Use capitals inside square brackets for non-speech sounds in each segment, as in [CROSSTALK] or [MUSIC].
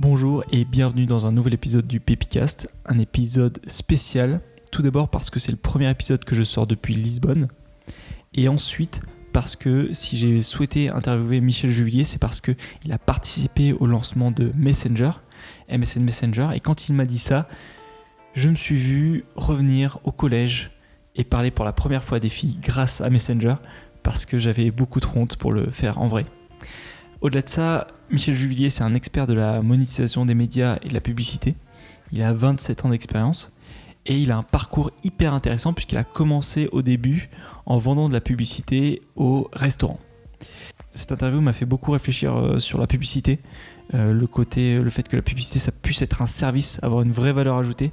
Bonjour et bienvenue dans un nouvel épisode du Pépicast, un épisode spécial. Tout d'abord parce que c'est le premier épisode que je sors depuis Lisbonne, et ensuite parce que si j'ai souhaité interviewer Michel Juvillier, c'est parce qu'il a participé au lancement de Messenger, MSN Messenger, et quand il m'a dit ça, je me suis vu revenir au collège et parler pour la première fois des filles grâce à Messenger, parce que j'avais beaucoup de honte pour le faire en vrai. Au-delà de ça, Michel Juvillier, c'est un expert de la monétisation des médias et de la publicité. Il a 27 ans d'expérience et il a un parcours hyper intéressant puisqu'il a commencé au début en vendant de la publicité au restaurant. Cette interview m'a fait beaucoup réfléchir euh, sur la publicité, euh, le côté, le fait que la publicité ça puisse être un service, avoir une vraie valeur ajoutée,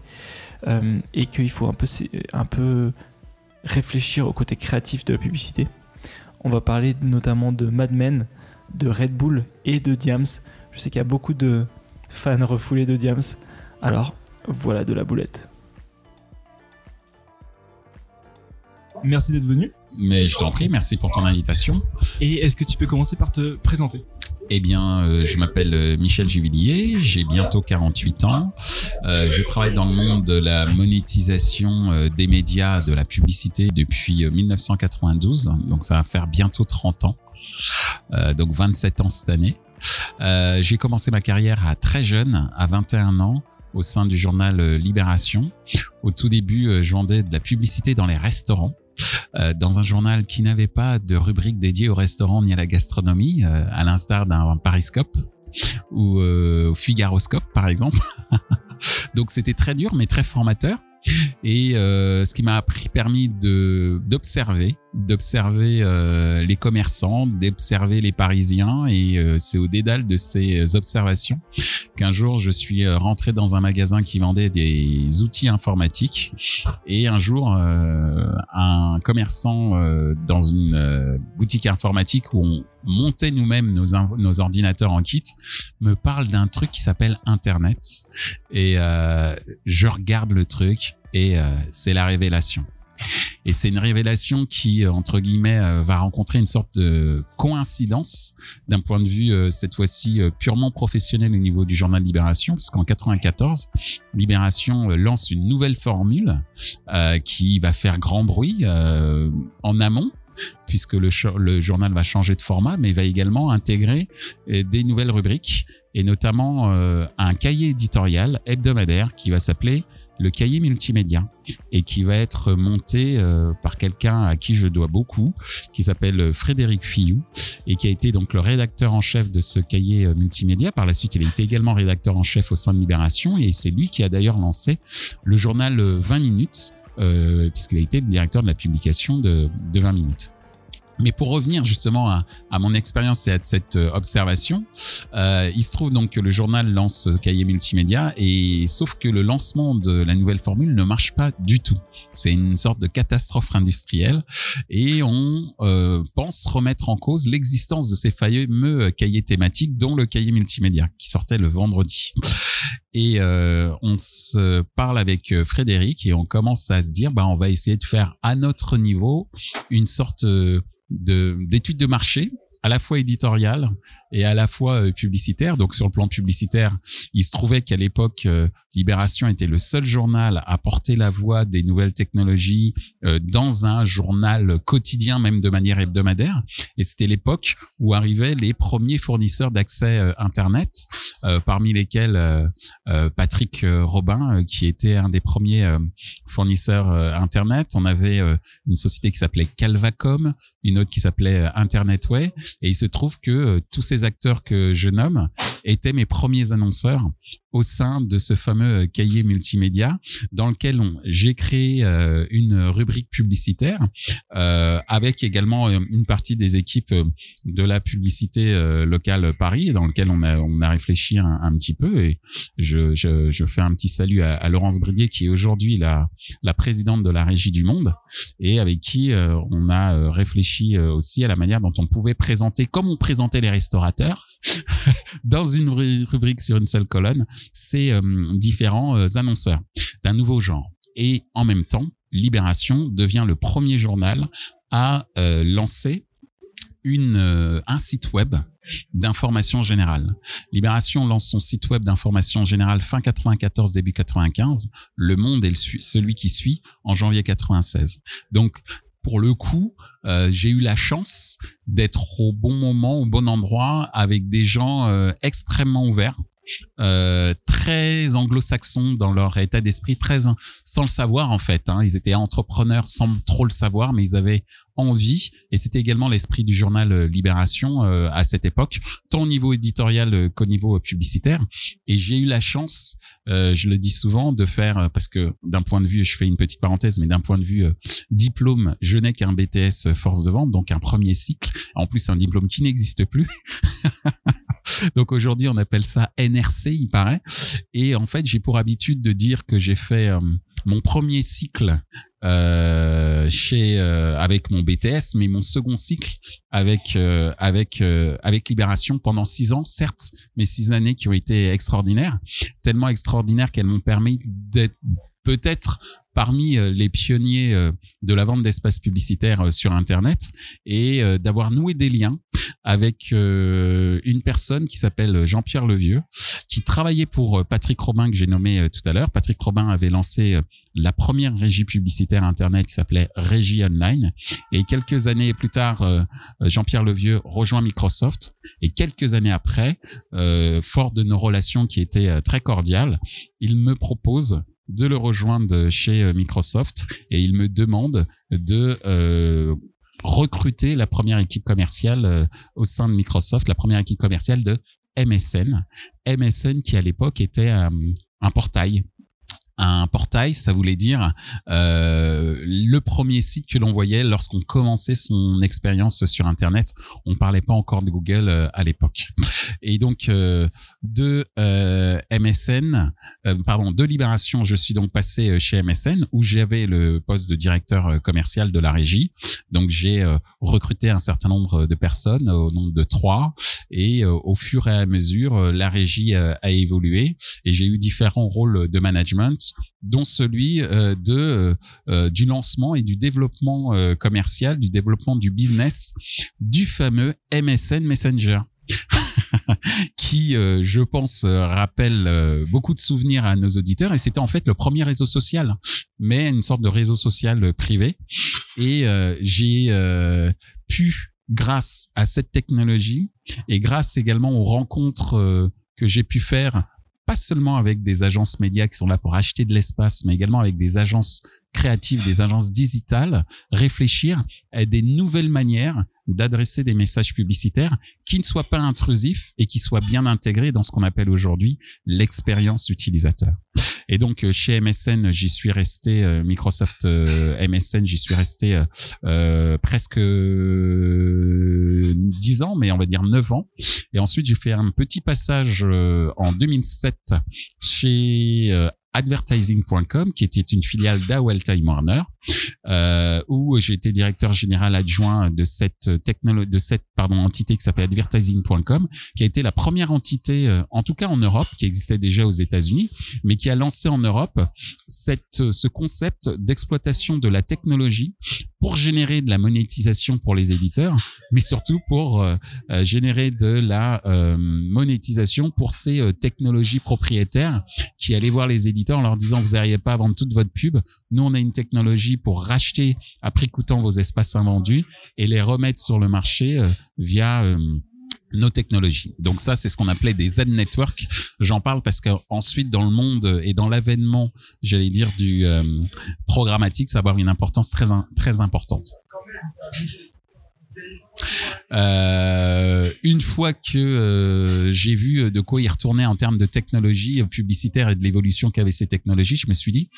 euh, et qu'il faut un un peu réfléchir au côté créatif de la publicité. On va parler notamment de Mad Men, de Red Bull et de Diams. Je sais qu'il y a beaucoup de fans refoulés de Diams. Alors, voilà de la boulette. Merci d'être venu. Mais je t'en prie, merci pour ton invitation. Et est-ce que tu peux commencer par te présenter? Eh bien, euh, je m'appelle euh, Michel Juvillier, j'ai bientôt 48 ans. Euh, je travaille dans le monde de la monétisation des médias, de la publicité depuis 1992, donc ça va faire bientôt 30 ans. Donc 27 ans cette année. j'ai commencé ma carrière à très jeune, à 21 ans, au sein du journal Libération. Au tout début, je vendais de la publicité dans les restaurants. Euh, dans un journal qui n'avait pas de rubrique dédiée au restaurant ni à la gastronomie, euh, à l'instar d'un Pariscope ou euh, au Figaroscope par exemple. [LAUGHS] Donc c'était très dur mais très formateur. Et euh, ce qui m'a permis de d'observer, d'observer euh, les commerçants, d'observer les Parisiens. Et euh, c'est au dédale de ces observations qu'un jour je suis rentré dans un magasin qui vendait des outils informatiques. Et un jour, un commerçant dans une boutique informatique où on montait nous-mêmes nos, nos ordinateurs en kit me parle d'un truc qui s'appelle Internet. Et je regarde le truc et euh, c'est la révélation. Et c'est une révélation qui, euh, entre guillemets, euh, va rencontrer une sorte de coïncidence d'un point de vue, cette fois-ci, purement professionnel au niveau du journal Libération, parce qu'en 94, Libération lance une nouvelle formule qui va faire grand bruit en amont, puisque le, le, journal va changer de format, mais va également intégrer des nouvelles rubriques, et notamment un cahier éditorial hebdomadaire qui va s'appeler le cahier multimédia et qui va être monté euh, par quelqu'un à qui je dois beaucoup, qui s'appelle Frédéric Fillou et qui a été donc le rédacteur en chef de ce cahier euh, multimédia. Par la suite, il a été également rédacteur en chef au sein de Libération et c'est lui qui a d'ailleurs lancé le journal 20 minutes euh, puisqu'il a été le directeur de la publication de, de 20 minutes. Mais pour revenir justement à, à mon expérience et à cette euh, observation, euh, il se trouve donc que le journal lance ce cahier multimédia et sauf que le lancement de la nouvelle formule ne marche pas du tout. C'est une sorte de catastrophe industrielle et on euh, pense remettre en cause l'existence de ces fameux cahiers thématiques, dont le cahier multimédia qui sortait le vendredi. Et euh, on se parle avec euh, Frédéric et on commence à se dire, bah on va essayer de faire à notre niveau une sorte euh, de d'étude de marché à la fois éditoriale et à la fois euh, publicitaire. Donc sur le plan publicitaire, il se trouvait qu'à l'époque, euh, Libération était le seul journal à porter la voix des nouvelles technologies euh, dans un journal quotidien, même de manière hebdomadaire. Et c'était l'époque où arrivaient les premiers fournisseurs d'accès Internet, parmi lesquels Patrick Robin, qui était un des premiers fournisseurs Internet. On avait une société qui s'appelait Calvacom, une autre qui s'appelait Internetway. Et il se trouve que tous ces acteurs que je nomme étaient mes premiers annonceurs au sein de ce fameux euh, cahier multimédia dans lequel j'ai créé euh, une rubrique publicitaire euh, avec également une partie des équipes de la publicité locale Paris dans lequel on a on a réfléchi un, petit peu et je, je, je, fais un petit salut à, à Laurence Bridier qui est aujourd'hui la la présidente de la régie du Monde et avec qui on a réfléchi aussi à la manière dont on pouvait présenter comme on présentait les restaurateurs [LAUGHS] dans une rubrique sur une seule colonne ces euh, différents euh, annonceurs d'un nouveau genre. Et en même temps, Libération devient le premier journal à euh, lancer une, un site web d'information générale. Libération lance son site web d'information générale fin 94, début 95. Le Monde est celui qui suit en janvier 96. Donc, pour le coup, j'ai eu la chance d'être au bon moment, au bon endroit, avec des gens extrêmement ouverts, euh, très anglo-saxons dans leur état d'esprit, très sans le savoir en fait. Hein. Ils étaient entrepreneurs sans trop le savoir, mais ils avaient envie. Et c'était également l'esprit du journal euh, Libération euh, à cette époque, tant au niveau éditorial qu'au niveau publicitaire. Et j'ai eu la chance, je le dis souvent, de faire parce que d'un point de vue, je fais une petite parenthèse, mais d'un point de vue diplôme, je n'ai qu'un BTS force de vente, donc un premier cycle. En plus, un diplôme qui n'existe plus. [LAUGHS] Donc aujourd'hui, on appelle ça NRC, il paraît. Et en fait, j'ai pour habitude de dire que j'ai fait euh, mon premier cycle euh, chez euh, avec mon BTS, mais mon second cycle avec avec avec Libération pendant six ans, certes, mais six années qui ont été extraordinaires, tellement extraordinaires qu'elles m'ont permis d'être peut-être parmi euh, les pionniers euh, de la vente d'espaces publicitaires euh, sur Internet et d'avoir noué des liens avec une personne qui s'appelle Jean-Pierre Levieux, qui travaillait pour Patrick Robin que j'ai nommé tout à l'heure. Patrick Robin avait lancé la première régie publicitaire Internet qui s'appelait Régie Online. Et quelques années plus tard, Jean-Pierre Levieux rejoint Microsoft. Et quelques années après, fort de nos relations qui étaient très cordiales, il me propose de le rejoindre chez euh, Microsoft et il me demande de euh, recruter la première équipe commerciale euh, au sein de Microsoft, la première équipe commerciale de MSN. MSN qui à l'époque était un portail un portail, ça voulait dire euh, le premier site que l'on voyait lorsqu'on commençait son expérience sur Internet. On parlait pas encore de Google euh, à l'époque. Et donc euh, de euh, MSN, euh, pardon, de Libération, je suis donc passé chez MSN où j'avais le poste de directeur commercial de la régie. Donc j'ai recruté un certain nombre de personnes, au nombre de trois, et au fur et à mesure, la régie a évolué et j'ai eu différents rôles de management dont celui euh, de euh, euh, du lancement et du développement commercial, du développement du business du fameux MSN Messenger. [LAUGHS] qui, je pense, rappelle beaucoup de souvenirs à nos auditeurs. Et c'était en fait le premier réseau social, mais une sorte de réseau social privé. Et j'ai pu, grâce à cette technologie et grâce également aux rencontres que j'ai pu faire pas seulement avec des agences médias qui sont là pour acheter de l'espace, mais également avec des agences créatives, des agences digitales, réfléchir à des nouvelles manières d'adresser des messages publicitaires qui ne soient pas intrusifs et qui soient bien intégrés dans ce qu'on appelle aujourd'hui l'expérience utilisateur. Et donc euh, chez MSN, j'y suis resté euh, Microsoft euh, MSN, j'y suis resté presque dix ans, mais on va dire neuf ans. Et ensuite, j'ai fait un petit passage en 2007 chez advertising.com, qui était une filiale d'AOL Time Warner, euh, où été directeur général adjoint de cette technologie, de cette pardon entité qui s'appelle advertising.com, qui a été la première entité, euh, en tout cas en Europe, qui existait déjà aux États-Unis, mais qui a lancé en Europe cette ce concept d'exploitation de la technologie pour générer de la monétisation pour les éditeurs, mais surtout pour euh, euh, générer de la monétisation pour ces technologies propriétaires qui allaient voir les éditeurs en leur disant vous n'arrivez pas à vendre toute votre pub, nous on a une technologie pour racheter à prix coûtant vos espaces invendus et les remettre sur le marché via nos technologies. Donc ça, c'est ce qu'on appelait des Z network. J'en parle parce qu'ensuite, dans le monde et dans l'avènement, j'allais dire du euh, programmatique, ça va avoir une importance très très importante. Euh, une fois que euh, j'ai vu de quoi il retournait en termes de technologie publicitaire et de l'évolution qu'avaient ces technologies, je me suis dit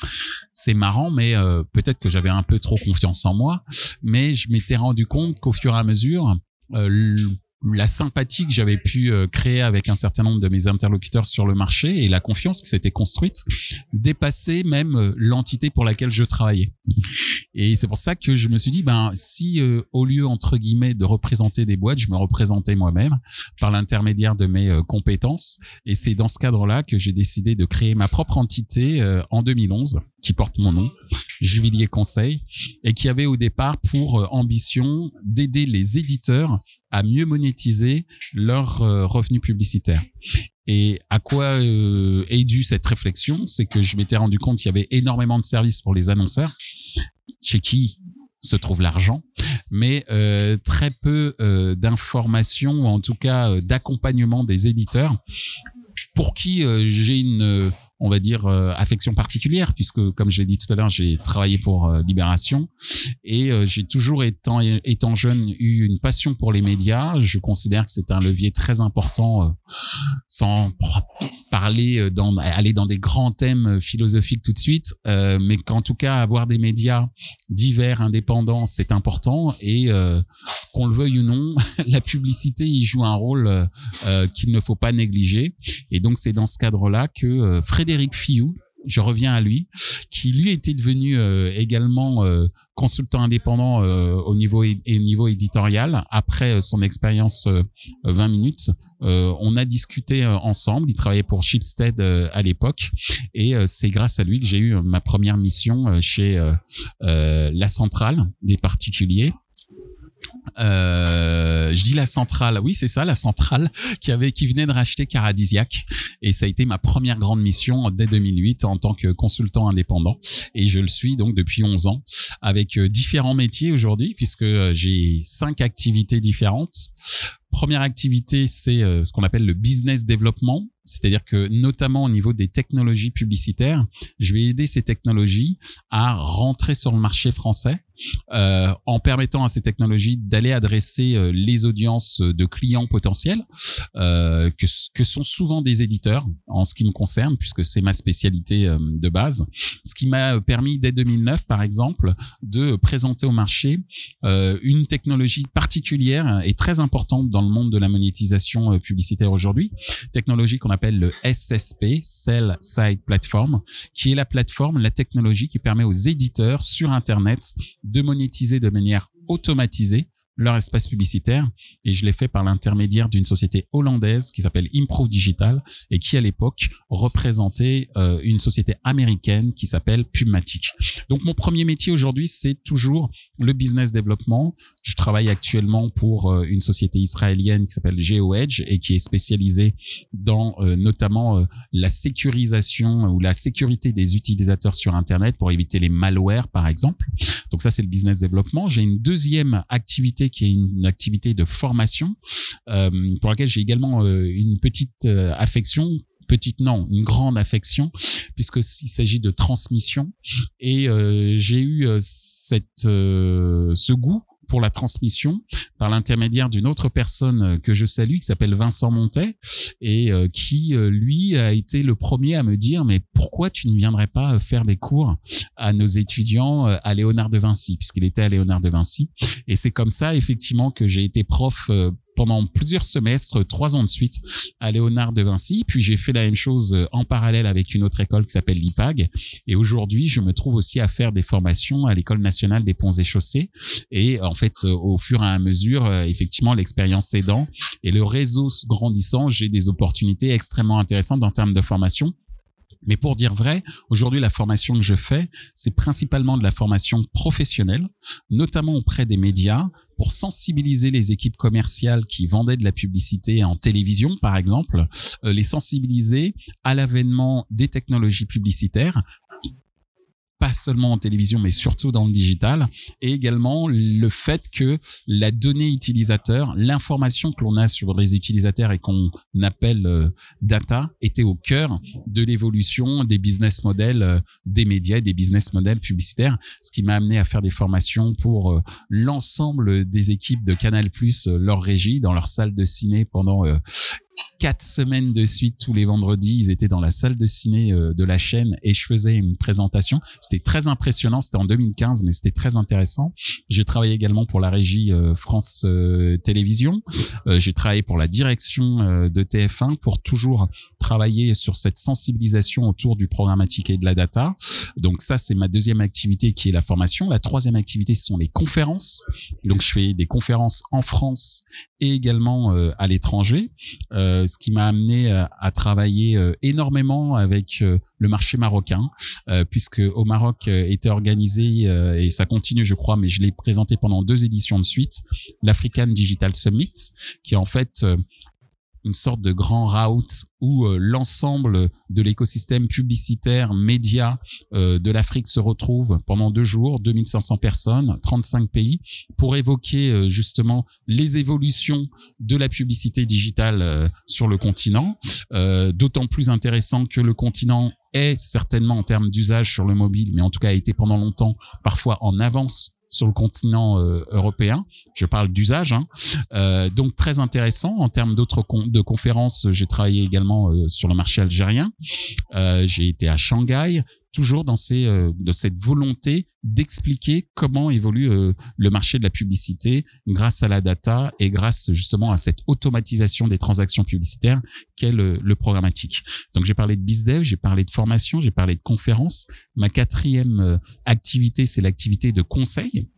c'est marrant, mais peut-être que j'avais un peu trop confiance en moi, mais je m'étais rendu compte qu'au fur et à mesure la sympathie que j'avais pu euh, créer avec un certain nombre de mes interlocuteurs sur le marché et la confiance qui s'était construite dépassait même euh, l'entité pour laquelle je travaillais. Et c'est pour ça que je me suis dit, ben si euh, au lieu entre guillemets de représenter des boîtes, je me représentais moi-même par l'intermédiaire de mes compétences. Et c'est dans ce cadre-là que j'ai décidé de créer ma propre entité en 2011 qui porte mon nom. Juvillier Conseil, et qui avait au départ pour ambition d'aider les éditeurs à mieux monétiser leurs euh, revenus publicitaires. Et à quoi euh, est due cette réflexion? C'est que je m'étais rendu compte qu'il y avait énormément de services pour les annonceurs, chez qui se trouve l'argent, mais euh, très peu d'informations en tout cas d'accompagnement des éditeurs pour qui j'ai une on va dire euh, affection particulière puisque comme je l'ai dit tout à l'heure j'ai travaillé pour euh, Libération. Et euh, j'ai toujours étant étant jeune eu une passion pour les médias. Je considère que c'est un levier très important euh, sans parler euh, dans aller dans des grands thèmes philosophiques tout de suite. Mais qu'en tout cas avoir des médias divers indépendants c'est important. Et qu'on le veuille ou non [LAUGHS] la publicité y joue un rôle euh, euh, qu'il ne faut pas négliger et donc c'est dans ce cadre-là que euh, Frédéric Fillou, je reviens à lui, qui lui était devenu euh, également euh, consultant indépendant au niveau et, et au niveau éditorial après son expérience euh, 20 minutes. On a discuté ensemble. Il travaillait pour Shipstead euh, à l'époque et c'est grâce à lui que j'ai eu ma première mission chez la centrale des particuliers. Euh, je dis la centrale, oui c'est ça, la centrale [LAUGHS] qui avait qui venait de racheter Caradisiac et ça a été ma première grande mission dès 2008 en tant que consultant indépendant. Et je le suis donc depuis 11 ans avec euh, différents métiers aujourd'hui puisque euh, j'ai cinq activités différentes. Première activité, c'est ce qu'on appelle le business développement, c'est-à-dire que notamment au niveau des technologies publicitaires, je vais aider ces technologies à rentrer sur le marché français euh, en permettant à ces technologies d'aller adresser euh, les audiences de clients potentiels, euh, que, que sont souvent des éditeurs en ce qui me concerne, puisque c'est ma spécialité euh, de base. Ce qui m'a permis dès 2009, par exemple, de présenter au marché euh, une technologie particulière et très importante dans le monde de la monétisation euh, publicitaire aujourd'hui, technologie qu'on appelle le SSP, Sell Side Platform, qui est la plateforme, la technologie qui permet aux éditeurs sur Internet de monétiser de manière automatisée leur espace publicitaire et je l'ai fait par l'intermédiaire d'une société hollandaise qui s'appelle Improve Digital et qui à l'époque représentait euh, une société américaine qui s'appelle Pubmatic. Donc mon premier métier aujourd'hui c'est toujours le business développement. Je travaille actuellement pour euh, une société israélienne qui s'appelle GeoEdge et qui est spécialisée dans euh, notamment la sécurisation ou la sécurité des utilisateurs sur internet pour éviter les malwares par exemple. Donc ça c'est le business développement. J'ai une deuxième activité qui est une activité de formation euh, pour laquelle j'ai également euh, une petite euh, affection petite non, une grande affection puisque s'il s'agit de transmission. Et j'ai eu cette ce goût pour la transmission par l'intermédiaire d'une autre personne euh, que je salue qui s'appelle Vincent Montet et euh, qui euh, lui a été le premier à me dire mais pourquoi tu ne viendrais pas faire des cours à nos étudiants à Léonard de Vinci puisqu'il était à Léonard de Vinci. Et c'est comme ça effectivement que j'ai été prof pendant plusieurs semestres, trois ans de suite, à Léonard de Vinci. Puis j'ai fait la même chose euh, en parallèle avec une autre école qui s'appelle l'IPAG. Et aujourd'hui, je me trouve aussi à faire des formations à l'école nationale des ponts et chaussées. Et en fait, euh, au fur et à mesure, euh, effectivement, l'expérience aidant et le réseau grandissant, j'ai des opportunités extrêmement intéressantes en termes de formation. Mais pour dire vrai, aujourd'hui, la formation que je fais, c'est principalement de la formation professionnelle, notamment auprès des médias, pour sensibiliser les équipes commerciales qui vendaient de la publicité en télévision, par exemple, euh, les sensibiliser à l'avènement des technologies publicitaires pas seulement en télévision, mais surtout dans le digital, et également le fait que la donnée utilisateur, l'information que l'on a sur les utilisateurs et qu'on appelle euh, data, était au cœur de l'évolution des business models euh, des médias, des business models publicitaires, ce qui m'a amené à faire des formations pour euh, l'ensemble des équipes de Canal+, leur régie, dans leur salle de ciné pendant quatre semaines de suite tous les vendredis. Ils étaient dans la salle de ciné euh, de la chaîne et je faisais une présentation. C'était très impressionnant. C'était en 2015, mais c'était très intéressant. J'ai travaillé également pour la régie euh, France euh, Télévisions. J'ai travaillé pour la direction de TF1 pour toujours travailler sur cette sensibilisation autour du programmatique et de la data. Donc ça, c'est ma deuxième activité qui est la formation. La troisième activité, ce sont les conférences. Donc je fais des conférences en France et également à l'étranger, ce qui m'a amené à travailler énormément avec le marché marocain, puisque au Maroc était organisé et ça continue, je crois, mais je l'ai présenté pendant deux éditions de suite, l'African Digital Summit, qui est en fait une sorte de grand route où euh, l'ensemble de l'écosystème publicitaire, média euh, de l'Afrique se retrouve pendant deux jours, 2500 personnes, 35 pays, pour évoquer euh, justement les évolutions de la publicité digitale sur le continent. D'autant plus intéressant que le continent est certainement en termes d'usage sur le mobile, mais en tout cas a été pendant longtemps parfois en avance sur le continent euh, européen. Je parle d'usage. Hein. Euh, donc très intéressant en termes d'autres de conférences. J'ai travaillé également euh, sur le marché algérien. j'ai été à Shanghai toujours dans ces, euh, cette volonté d'expliquer comment évolue euh, le marché de la publicité grâce à la data et grâce justement à cette automatisation des transactions publicitaires qu'est le, le programmatique. Donc j'ai parlé de BizDev, j'ai parlé de formation, j'ai parlé de conférences. Ma quatrième euh, activité, c'est l'activité de conseil.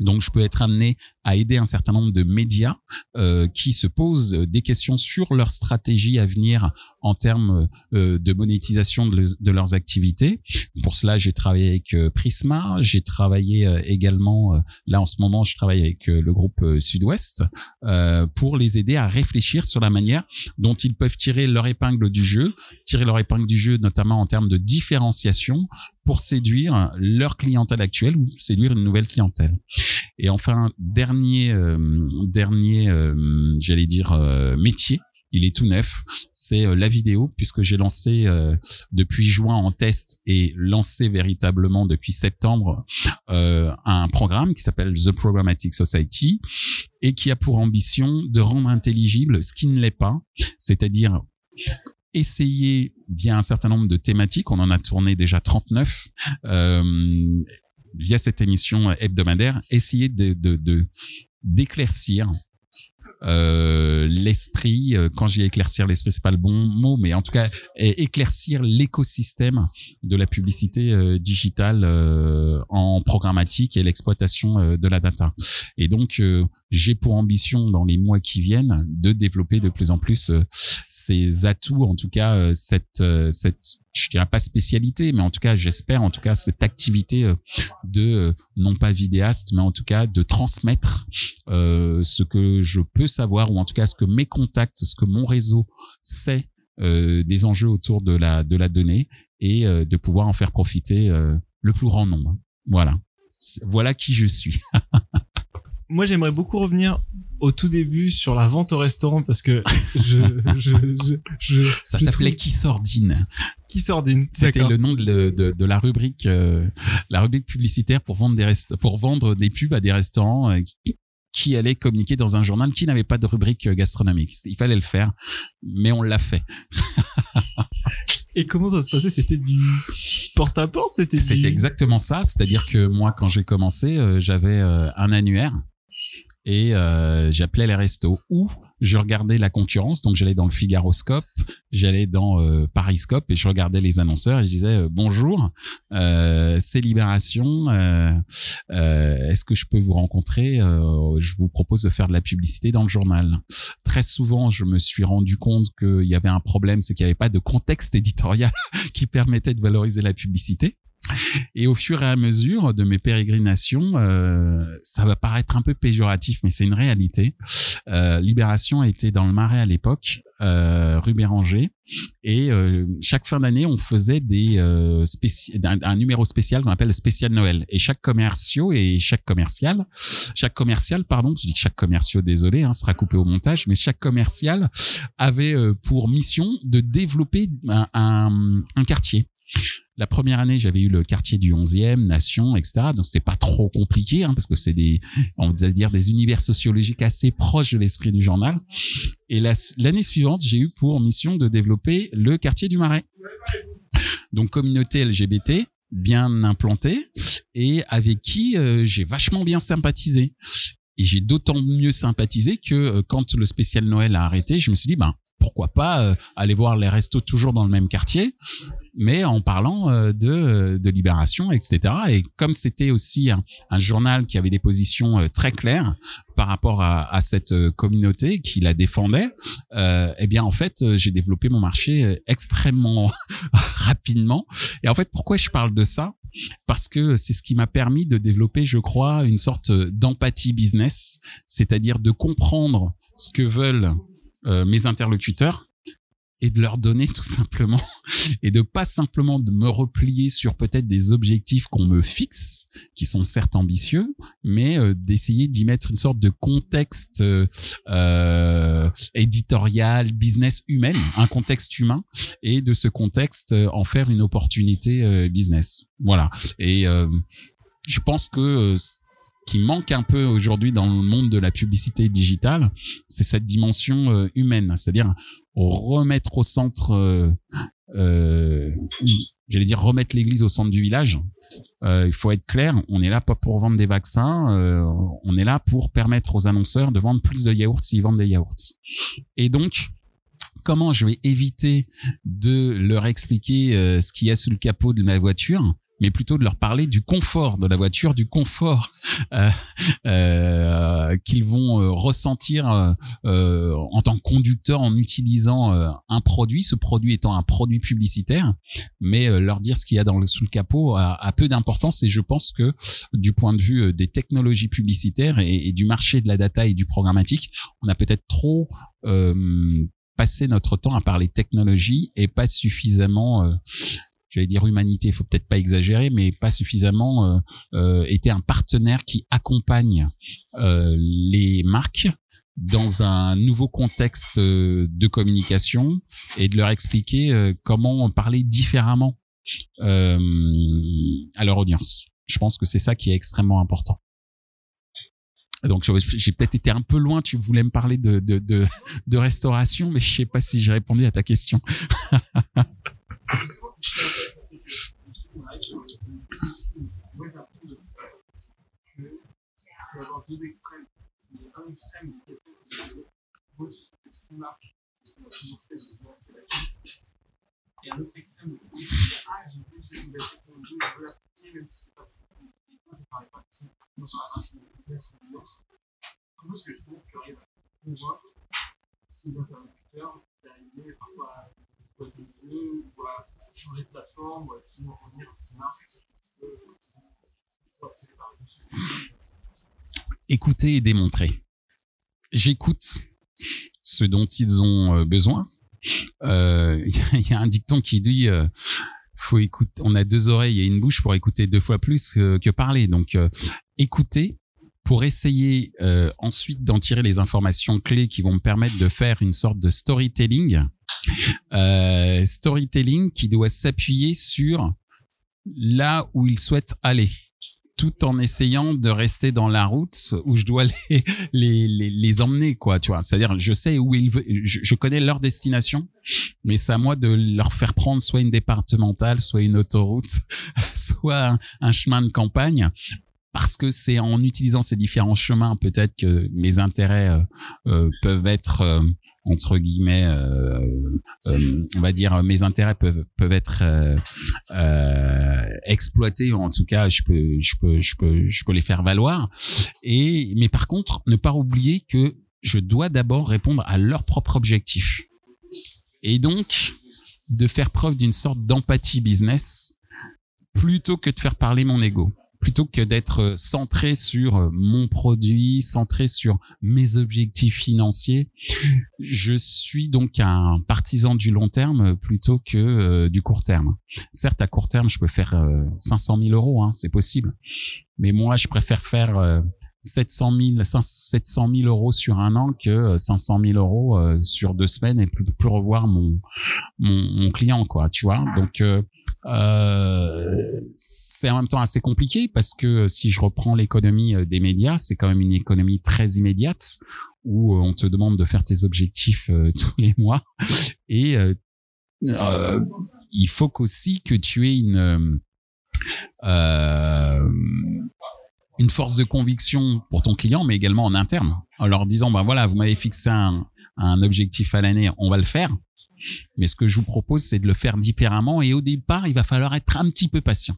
Donc, je peux être amené à aider un certain nombre de médias euh, qui se posent des questions sur leur stratégie à venir en termes euh, de monétisation de, leurs activités. Pour cela, j'ai travaillé avec euh, Prisma, j'ai travaillé euh, également, euh, là en ce moment, je travaille avec le groupe Sud-Ouest pour les aider à réfléchir sur la manière dont ils peuvent tirer leur épingle du jeu, tirer leur épingle du jeu notamment en termes de différenciation pour séduire leur clientèle actuelle ou séduire une nouvelle clientèle. Et enfin, dernier, euh, dernier, euh, j'allais dire euh, métier. Il est tout neuf, c'est la vidéo puisque j'ai lancé depuis juin en test et lancé véritablement depuis septembre un programme qui s'appelle The Programmatic Society et qui a pour ambition de rendre intelligible ce qui ne l'est pas, c'est-à-dire essayer via un certain nombre de thématiques, on en a tourné déjà 39, euh, via cette émission hebdomadaire, essayer de, d'éclaircir euh, l'esprit. Euh, quand j'ai éclaircir l'esprit, c'est pas le bon mot, mais en tout cas éclaircir l'écosystème de la publicité euh, digitale en programmatique et l'exploitation de la data. Et donc j'ai pour ambition dans les mois qui viennent de développer de plus en plus ces atouts, en tout cas cette cette je dirais pas spécialité, mais en tout cas, j'espère, en tout cas, cette activité euh, de euh, non pas vidéaste, mais en tout cas de transmettre euh, ce que je peux savoir ou en tout cas ce que mes contacts, ce que mon réseau sait des enjeux autour de la de la donnée et de pouvoir en faire profiter le plus grand nombre. Voilà, voilà qui je suis. [LAUGHS] moi j'aimerais beaucoup revenir au tout début sur la vente au restaurant parce que je, [LAUGHS] je, je, je ça s'appelait qui sordine qui sordine c'était le nom de, de, de la rubrique euh, la rubrique publicitaire pour vendre des rest pour vendre des pubs à des restaurants euh, qui allaient communiquer dans un journal qui n'avait pas de rubrique euh, gastronomique. Il fallait le faire mais on l'a fait. Et comment ça se passait? C'était du porte à porte C'était C'était exactement ça. C'est-à-dire que moi, quand j'ai commencé, j'avais un annuaire et euh, j'appelais les restos ou je regardais la concurrence. Donc j'allais dans le Figaroscope j'allais dans euh, Pariscope et je regardais les annonceurs et je disais euh, bonjour euh, c'est Libération euh, euh, est-ce que je peux vous rencontrer je vous propose de faire de la publicité dans le journal. Très souvent je me suis rendu compte qu'il y avait un problème c'est qu'il n'y avait pas de contexte éditorial [LAUGHS] qui permettait de valoriser la publicité et au fur et à mesure de mes pérégrinations, euh, ça va paraître un peu péjoratif, mais c'est une réalité. Euh, Libération était dans le Marais à l'époque, euh, rue Béranger, et euh, chaque fin d'année, on faisait des euh, un, numéro spécial qu'on appelle le spécial Noël. Et chaque commerciaux et chaque commercial, chaque commercial, pardon, je dis chaque commerciaux, désolé, hein, sera coupé au montage, mais chaque commercial avait pour mission de développer un quartier. La première année, j'avais eu le quartier du 11e, Nation, etc. Donc c'était pas trop compliqué hein, parce que c'est des, on va dire des univers sociologiques assez proches de l'esprit du journal. Et l'année suivante, j'ai eu pour mission de développer le quartier du Marais. Donc communauté LGBT bien implantée et avec qui euh, j'ai vachement bien sympathisé. Et j'ai d'autant mieux sympathisé que euh, quand le spécial Noël a arrêté, je me suis dit, ben, pourquoi pas aller voir les restos toujours dans le même quartier mais en parlant euh, de, euh, de libération, etc. Et comme c'était aussi un, journal qui avait des positions euh, très claires par rapport à, à cette communauté qui la défendait, euh, eh bien en fait j'ai développé mon marché extrêmement [LAUGHS] rapidement. Et en fait pourquoi je parle de ça? Parce que c'est ce qui m'a permis de développer, je crois, une sorte d'empathie business, c'est-à-dire de comprendre ce que veulent mes interlocuteurs et de leur donner tout simplement [LAUGHS] et de pas simplement de me replier sur peut-être des objectifs qu'on me fixe qui sont certes ambitieux mais euh, d'essayer d'y mettre une sorte de contexte euh, euh éditorial business humain un contexte humain et de ce contexte euh, en faire une opportunité business. Voilà. Et je pense que qui manque un peu aujourd'hui dans le monde de la publicité digitale, c'est cette dimension humaine, c'est-à-dire remettre au centre, euh, euh, j'allais dire remettre l'église au centre du village. Euh, il faut être clair, on est là pas pour vendre des vaccins, euh, on est là pour permettre aux annonceurs de vendre plus de yaourts s'ils vendent des yaourts. Et donc, comment je vais éviter de leur expliquer euh, ce qu'il y a sous le capot de ma voiture? Mais plutôt de leur parler du confort de la voiture, du confort [LAUGHS] euh, euh, qu'ils vont euh, ressentir euh, en tant que conducteur en utilisant euh, un produit, ce produit étant un produit publicitaire, mais leur dire ce qu'il y a dans le, sous le capot a, a peu d'importance et je pense que du point de vue des technologies publicitaires et, et, du marché de la data et du programmatique, on a peut-être trop passé notre temps à parler technologie et pas suffisamment j'allais dire humanité, il faut peut-être pas exagérer, mais pas suffisamment euh, euh, été un partenaire qui accompagne euh, les marques dans un nouveau contexte de communication et de leur expliquer comment parler différemment euh, à leur audience. Je pense que c'est ça qui est extrêmement important. Donc j'ai peut-être été un peu loin. Tu voulais me parler de de, de, de restauration, mais je sais pas si j'ai répondu à ta question. [LAUGHS] peut avoir deux extrêmes. Un extrême un extrême de quelqu'un qui dit, ah, j'ai vu cette nouvelle technologie, je veux l'appliquer, même si c'est pas fou. Et moi, ça ne paraît pas forcément moi, par rapport à ce business ou interlocuteurs d'arriver parfois changer de plateforme, revenir à ce qui marche. Écouter et démontrer. J'écoute ce dont ils ont euh, besoin. [LAUGHS] Il euh, y, a un dicton qui dit euh, faut écouter. On a deux oreilles et une bouche pour écouter deux fois plus que, parler. Donc, euh, écouter pour essayer euh, ensuite d'en tirer les informations clés qui vont me permettre de faire une sorte de storytelling. Euh, storytelling qui doit s'appuyer sur là où il souhaite aller tout en essayant de rester dans la route où je dois [LAUGHS] les emmener quoi tu vois. C'est à dire je sais où ils veulent je, connais leur destination mais c'est à moi de leur faire prendre soit une départementale soit une autoroute [LAUGHS] soit un, chemin de campagne parce que c'est en utilisant ces différents chemins peut-être que mes intérêts euh, euh, peuvent être entre guillemets, euh, euh, on va dire, mes intérêts peuvent peuvent être euh, exploités. En tout cas, je peux je peux je peux je peux les faire valoir. Et mais par contre, ne pas oublier que je dois d'abord répondre à leurs propres objectifs. Et donc, de faire preuve d'une sorte d'empathie business plutôt que de faire parler mon ego plutôt que d'être centré sur euh, mon produit, centré sur mes objectifs financiers, je suis donc un partisan du long terme plutôt que euh, du court terme. Certes, à court terme, je peux faire 500 000 euros, hein, c'est possible, mais moi, je préfère faire 700 000, 700 000 euros sur un an que 500 000 euros euh, sur deux semaines et plus, plus revoir mon, mon, mon client, quoi, tu vois. Donc euh, c'est en même temps assez compliqué parce que si je reprends l'économie euh, des médias, c'est quand même une économie très immédiate où euh, on te demande de faire tes objectifs [LAUGHS] tous les mois et euh, il faut qu'aussi que tu aies une euh, une force de conviction pour ton client, mais également en interne, en leur disant ben voilà, vous m'avez fixé un objectif à l'année, on va le faire. Mais ce que je vous propose, c'est de le faire différemment. Et au départ, il va falloir être un petit peu patient.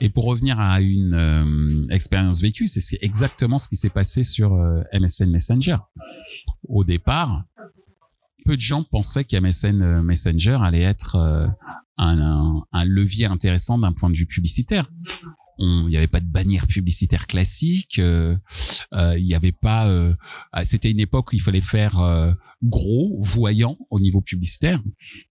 Et pour revenir à une euh, expérience vécue, c'est exactement ce qui s'est passé sur euh, MSN Messenger. Au départ, peu de gens pensaient qu'MSN euh, Messenger allait être un, un, levier intéressant d'un point de vue publicitaire il n'y avait pas de bannière publicitaire classique, euh, euh, il n'y avait pas. Euh, ah, c'était une époque où il fallait faire gros, voyant au niveau publicitaire,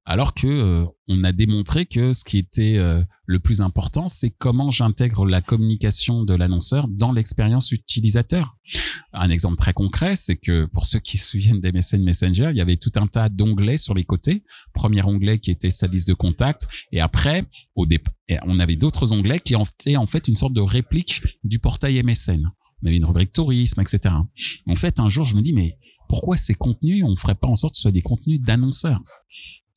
alors que on a démontré que ce qui était le plus important, c'est comment j'intègre la communication de l'annonceur dans l'expérience utilisateur. Un exemple très concret, c'est que pour ceux qui se souviennent d'MSN Messenger, il y avait tout un tas d'onglets sur les côtés. Premier onglet qui était sa liste de contacts, et après, au départ, on avait d'autres onglets qui étaient en fait une sorte de réplique du portail MSN. On avait une rubrique tourisme, etc. En fait, un jour, je me dis, mais pourquoi ces contenus, on ferait pas en sorte que ce soit des contenus d'annonceurs?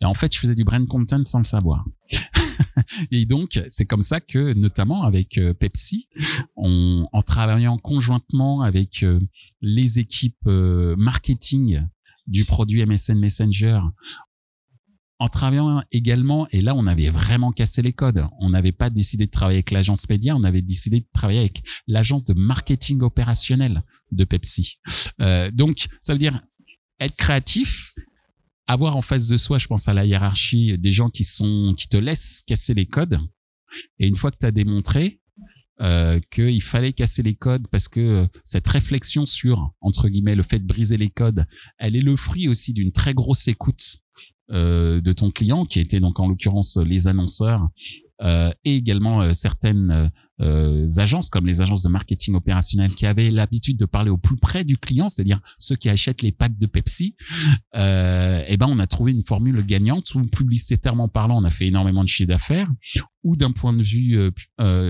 Et en fait, je faisais du brand content sans le savoir. [LAUGHS] et donc, c'est comme ça que, notamment avec euh, Pepsi, en travaillant conjointement avec euh, les équipes euh, marketing du produit MSN Messenger, en travaillant également, et là on avait vraiment cassé les codes, on n'avait pas décidé de travailler avec l'agence média, on avait décidé de travailler avec l'agence de marketing opérationnel de Pepsi. Euh, donc ça veut dire être créatif, avoir en face de soi, je pense à la hiérarchie, des gens qui sont qui te laissent casser les codes. Et une fois que tu as démontré euh, qu'il fallait casser les codes parce que cette réflexion sur entre guillemets le fait de briser les codes, elle est le fruit aussi d'une très grosse écoute de ton client, qui était donc en l'occurrence les annonceurs euh, et également euh, certaines agences comme les agences de marketing opérationnel qui avaient l'habitude de parler au plus près du client, c'est-à-dire ceux qui achètent les packs de Pepsi. et eh ben on a trouvé une formule gagnante où publicitairement parlant, on a fait énormément de chiffre d'affaires. Ou d'un point de vue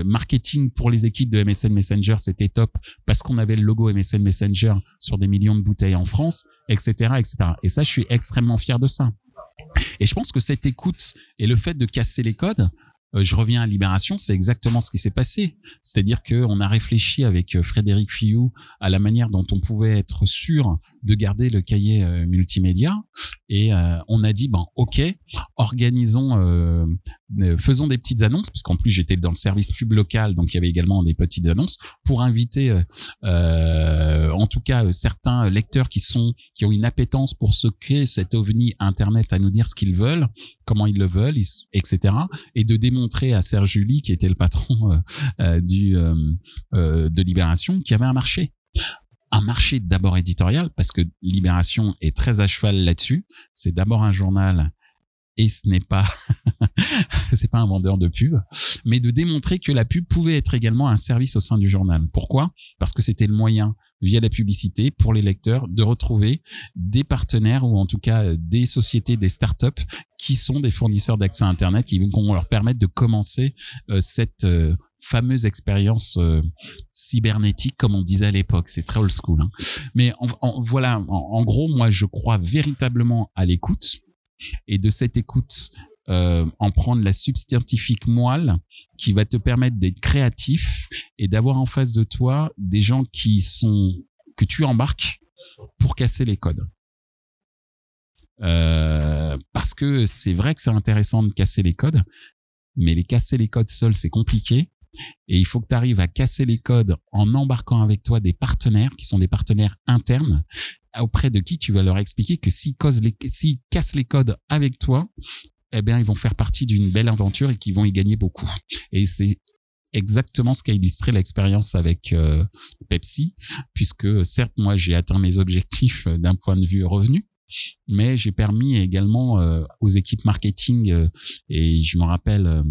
marketing pour les équipes de MSN Messenger, c'était top parce qu'on avait le logo MSN Messenger sur des millions de bouteilles en France, etc., etc. Et ça, je suis extrêmement fier de ça. Et je pense que cette écoute et le fait de casser les codes, euh, je reviens à Libération, c'est exactement ce qui s'est passé. C'est-à-dire qu'on a réfléchi avec euh, Frédéric Fillou à la manière dont on pouvait être sûr de garder le cahier euh, multimédia. Et on a dit, ben, OK, organisons, faisons des petites annonces, puisqu'en plus j'étais dans le service pub local, donc il y avait également des petites annonces, pour inviter en tout cas certains lecteurs qui sont qui ont une appétence pour ce qu'est cet ovni Internet à nous dire ce qu'ils veulent, comment ils le veulent, etc. Et de démontrer à Serge Julie, qui était le patron euh, euh, du euh, de Libération, qu'il y avait un marché un marché d'abord éditorial parce que Libération est très à cheval là-dessus. C'est d'abord un journal et ce n'est pas [LAUGHS] c'est pas un vendeur de pub, mais de démontrer que la pub pouvait être également un service au sein du journal. Pourquoi? Parce que c'était le moyen via la publicité pour les lecteurs de retrouver des partenaires ou en tout cas des sociétés, des startups qui sont des fournisseurs d'accès à Internet qui vont leur permettre de commencer euh, cette euh, fameuse expérience euh, cybernétique comme on disait à l'époque. C'est très old school. Hein. Mais voilà, en, gros, moi je crois véritablement à l'écoute et de cette écoute euh, en prendre la substantifique moelle qui va te permettre d'être créatif et d'avoir en face de toi des gens qui sont que tu embarques pour casser les codes. Euh, parce que c'est vrai que c'est intéressant de casser les codes, mais les casser les codes seuls, c'est compliqué. Et il faut que tu arrives à casser les codes en embarquant avec toi des partenaires qui sont des partenaires internes auprès de qui tu vas leur expliquer que s'ils cassent les codes avec toi, eh bien, ils vont faire partie d'une belle aventure et qu'ils vont y gagner beaucoup. Et c'est exactement ce qu'a illustré l'expérience avec euh, Pepsi, puisque certes, moi, j'ai atteint mes objectifs euh, d'un point de vue revenu, mais j'ai permis également euh, aux équipes marketing, et je me rappelle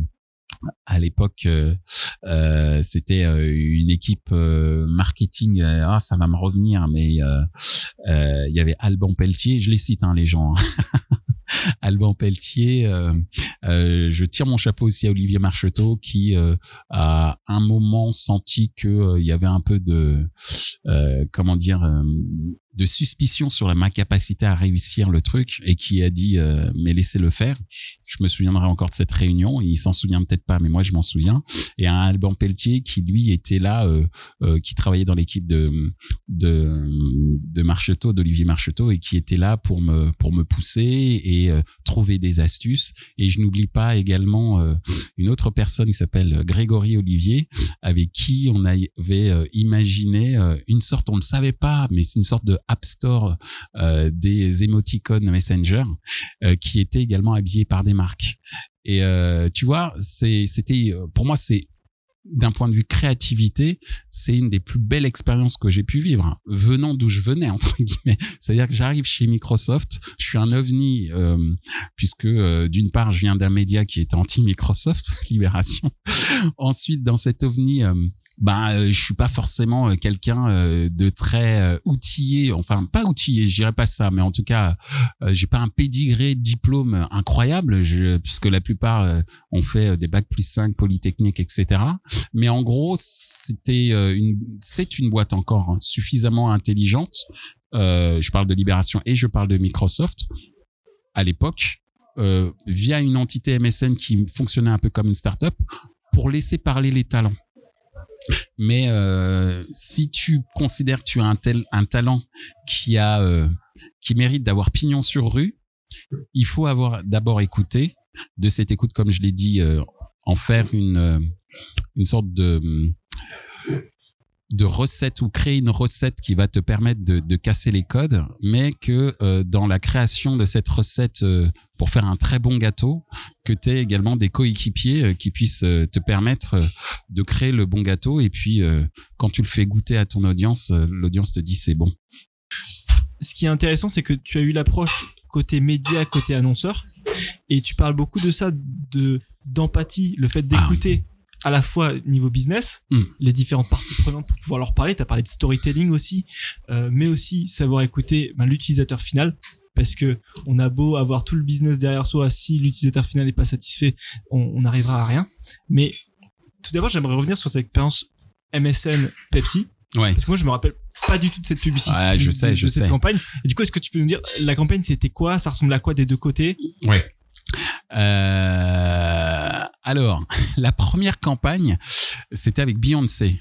à l'époque, euh, c'était une équipe marketing. ah, ça va me revenir, mais il y avait Alban Pelletier. Je les cite, hein, les gens. Hein. [LAUGHS] Alban Pelletier. Euh, euh, je tire mon chapeau aussi à Olivier Marcheteau qui euh, a un moment senti que il y avait un peu de comment dire de suspicion sur ma capacité à réussir le truc et qui a dit euh, mais laissez-le faire. Je me souviendrai encore de cette réunion. Il s'en souvient peut-être pas, mais moi je m'en souviens. Et un Alban Pelletier qui lui était là, euh, euh, qui travaillait dans l'équipe de de de Marcheteau, d'Olivier Marcheteau, et qui était là pour me pour me pousser et trouver des astuces. Et je n'oublie pas également une autre personne qui s'appelle Grégory Olivier, avec qui on avait imaginé une sorte, on ne savait pas, mais c'est une sorte de App Store euh, des émoticônes Messenger euh, qui étaient également habillés par des marques. Et euh, tu vois, c'était pour moi c'est d'un point de vue créativité, c'est une des plus belles expériences que j'ai pu vivre, venant d'où je venais entre guillemets. C'est-à-dire que j'arrive chez Microsoft, je suis un ovni euh, puisque euh, d'une part je viens d'un média qui est anti-Microsoft, [LAUGHS] Libération. Ensuite, dans cet ovni, euh, bah euh, je suis pas forcément euh, quelqu'un euh, de très outillé. Enfin pas outillé je dirais pas ça mais en tout cas j'ai pas un pédigré diplôme incroyable. Je, puisque la plupart ont fait des bacs plus 5 polytechnique etc mais en gros c'était une c'est une boîte encore suffisamment intelligente. Je parle de Libération et je parle de Microsoft à l'époque via une entité MSN qui fonctionnait un peu comme une startup pour laisser parler les talents mais euh, si tu considères que tu as un tel un talent qui a euh, qui mérite d'avoir pignon sur rue, il faut avoir d'abord écouté. De cette écoute, comme je l'ai dit, euh, en faire une une sorte de de recette ou créer une recette qui va te permettre de, de casser les codes, mais que euh, dans la création de cette recette euh, pour faire un très bon gâteau, que tu aies également des coéquipiers euh, qui puissent te permettre de créer le bon gâteau. Et puis, quand tu le fais goûter à ton audience, l'audience te dit c'est bon. Ce qui est intéressant, c'est que tu as eu l'approche côté média, côté annonceur, et tu parles beaucoup de ça, de d'empathie, le fait ah d'écouter à la fois niveau business, hmm. les différentes parties prenantes pour pouvoir leur parler. Tu as parlé de storytelling aussi, euh, mais aussi savoir écouter ben, l'utilisateur final. Parce que on a beau avoir tout le business derrière soi, si l'utilisateur final n'est pas satisfait, on n'arrivera à rien. Mais tout d'abord, j'aimerais revenir sur cette expérience MSN Pepsi. Ouais. Parce que moi, je me rappelle pas du tout de cette publicité, ouais, je sais, de, je cette sais. campagne. Et du coup, est-ce que tu peux me dire, la campagne, c'était quoi? Ça ressemble à quoi des deux côtés? Ouais. Euh, alors, [LAUGHS] la première campagne, c'était avec Beyoncé.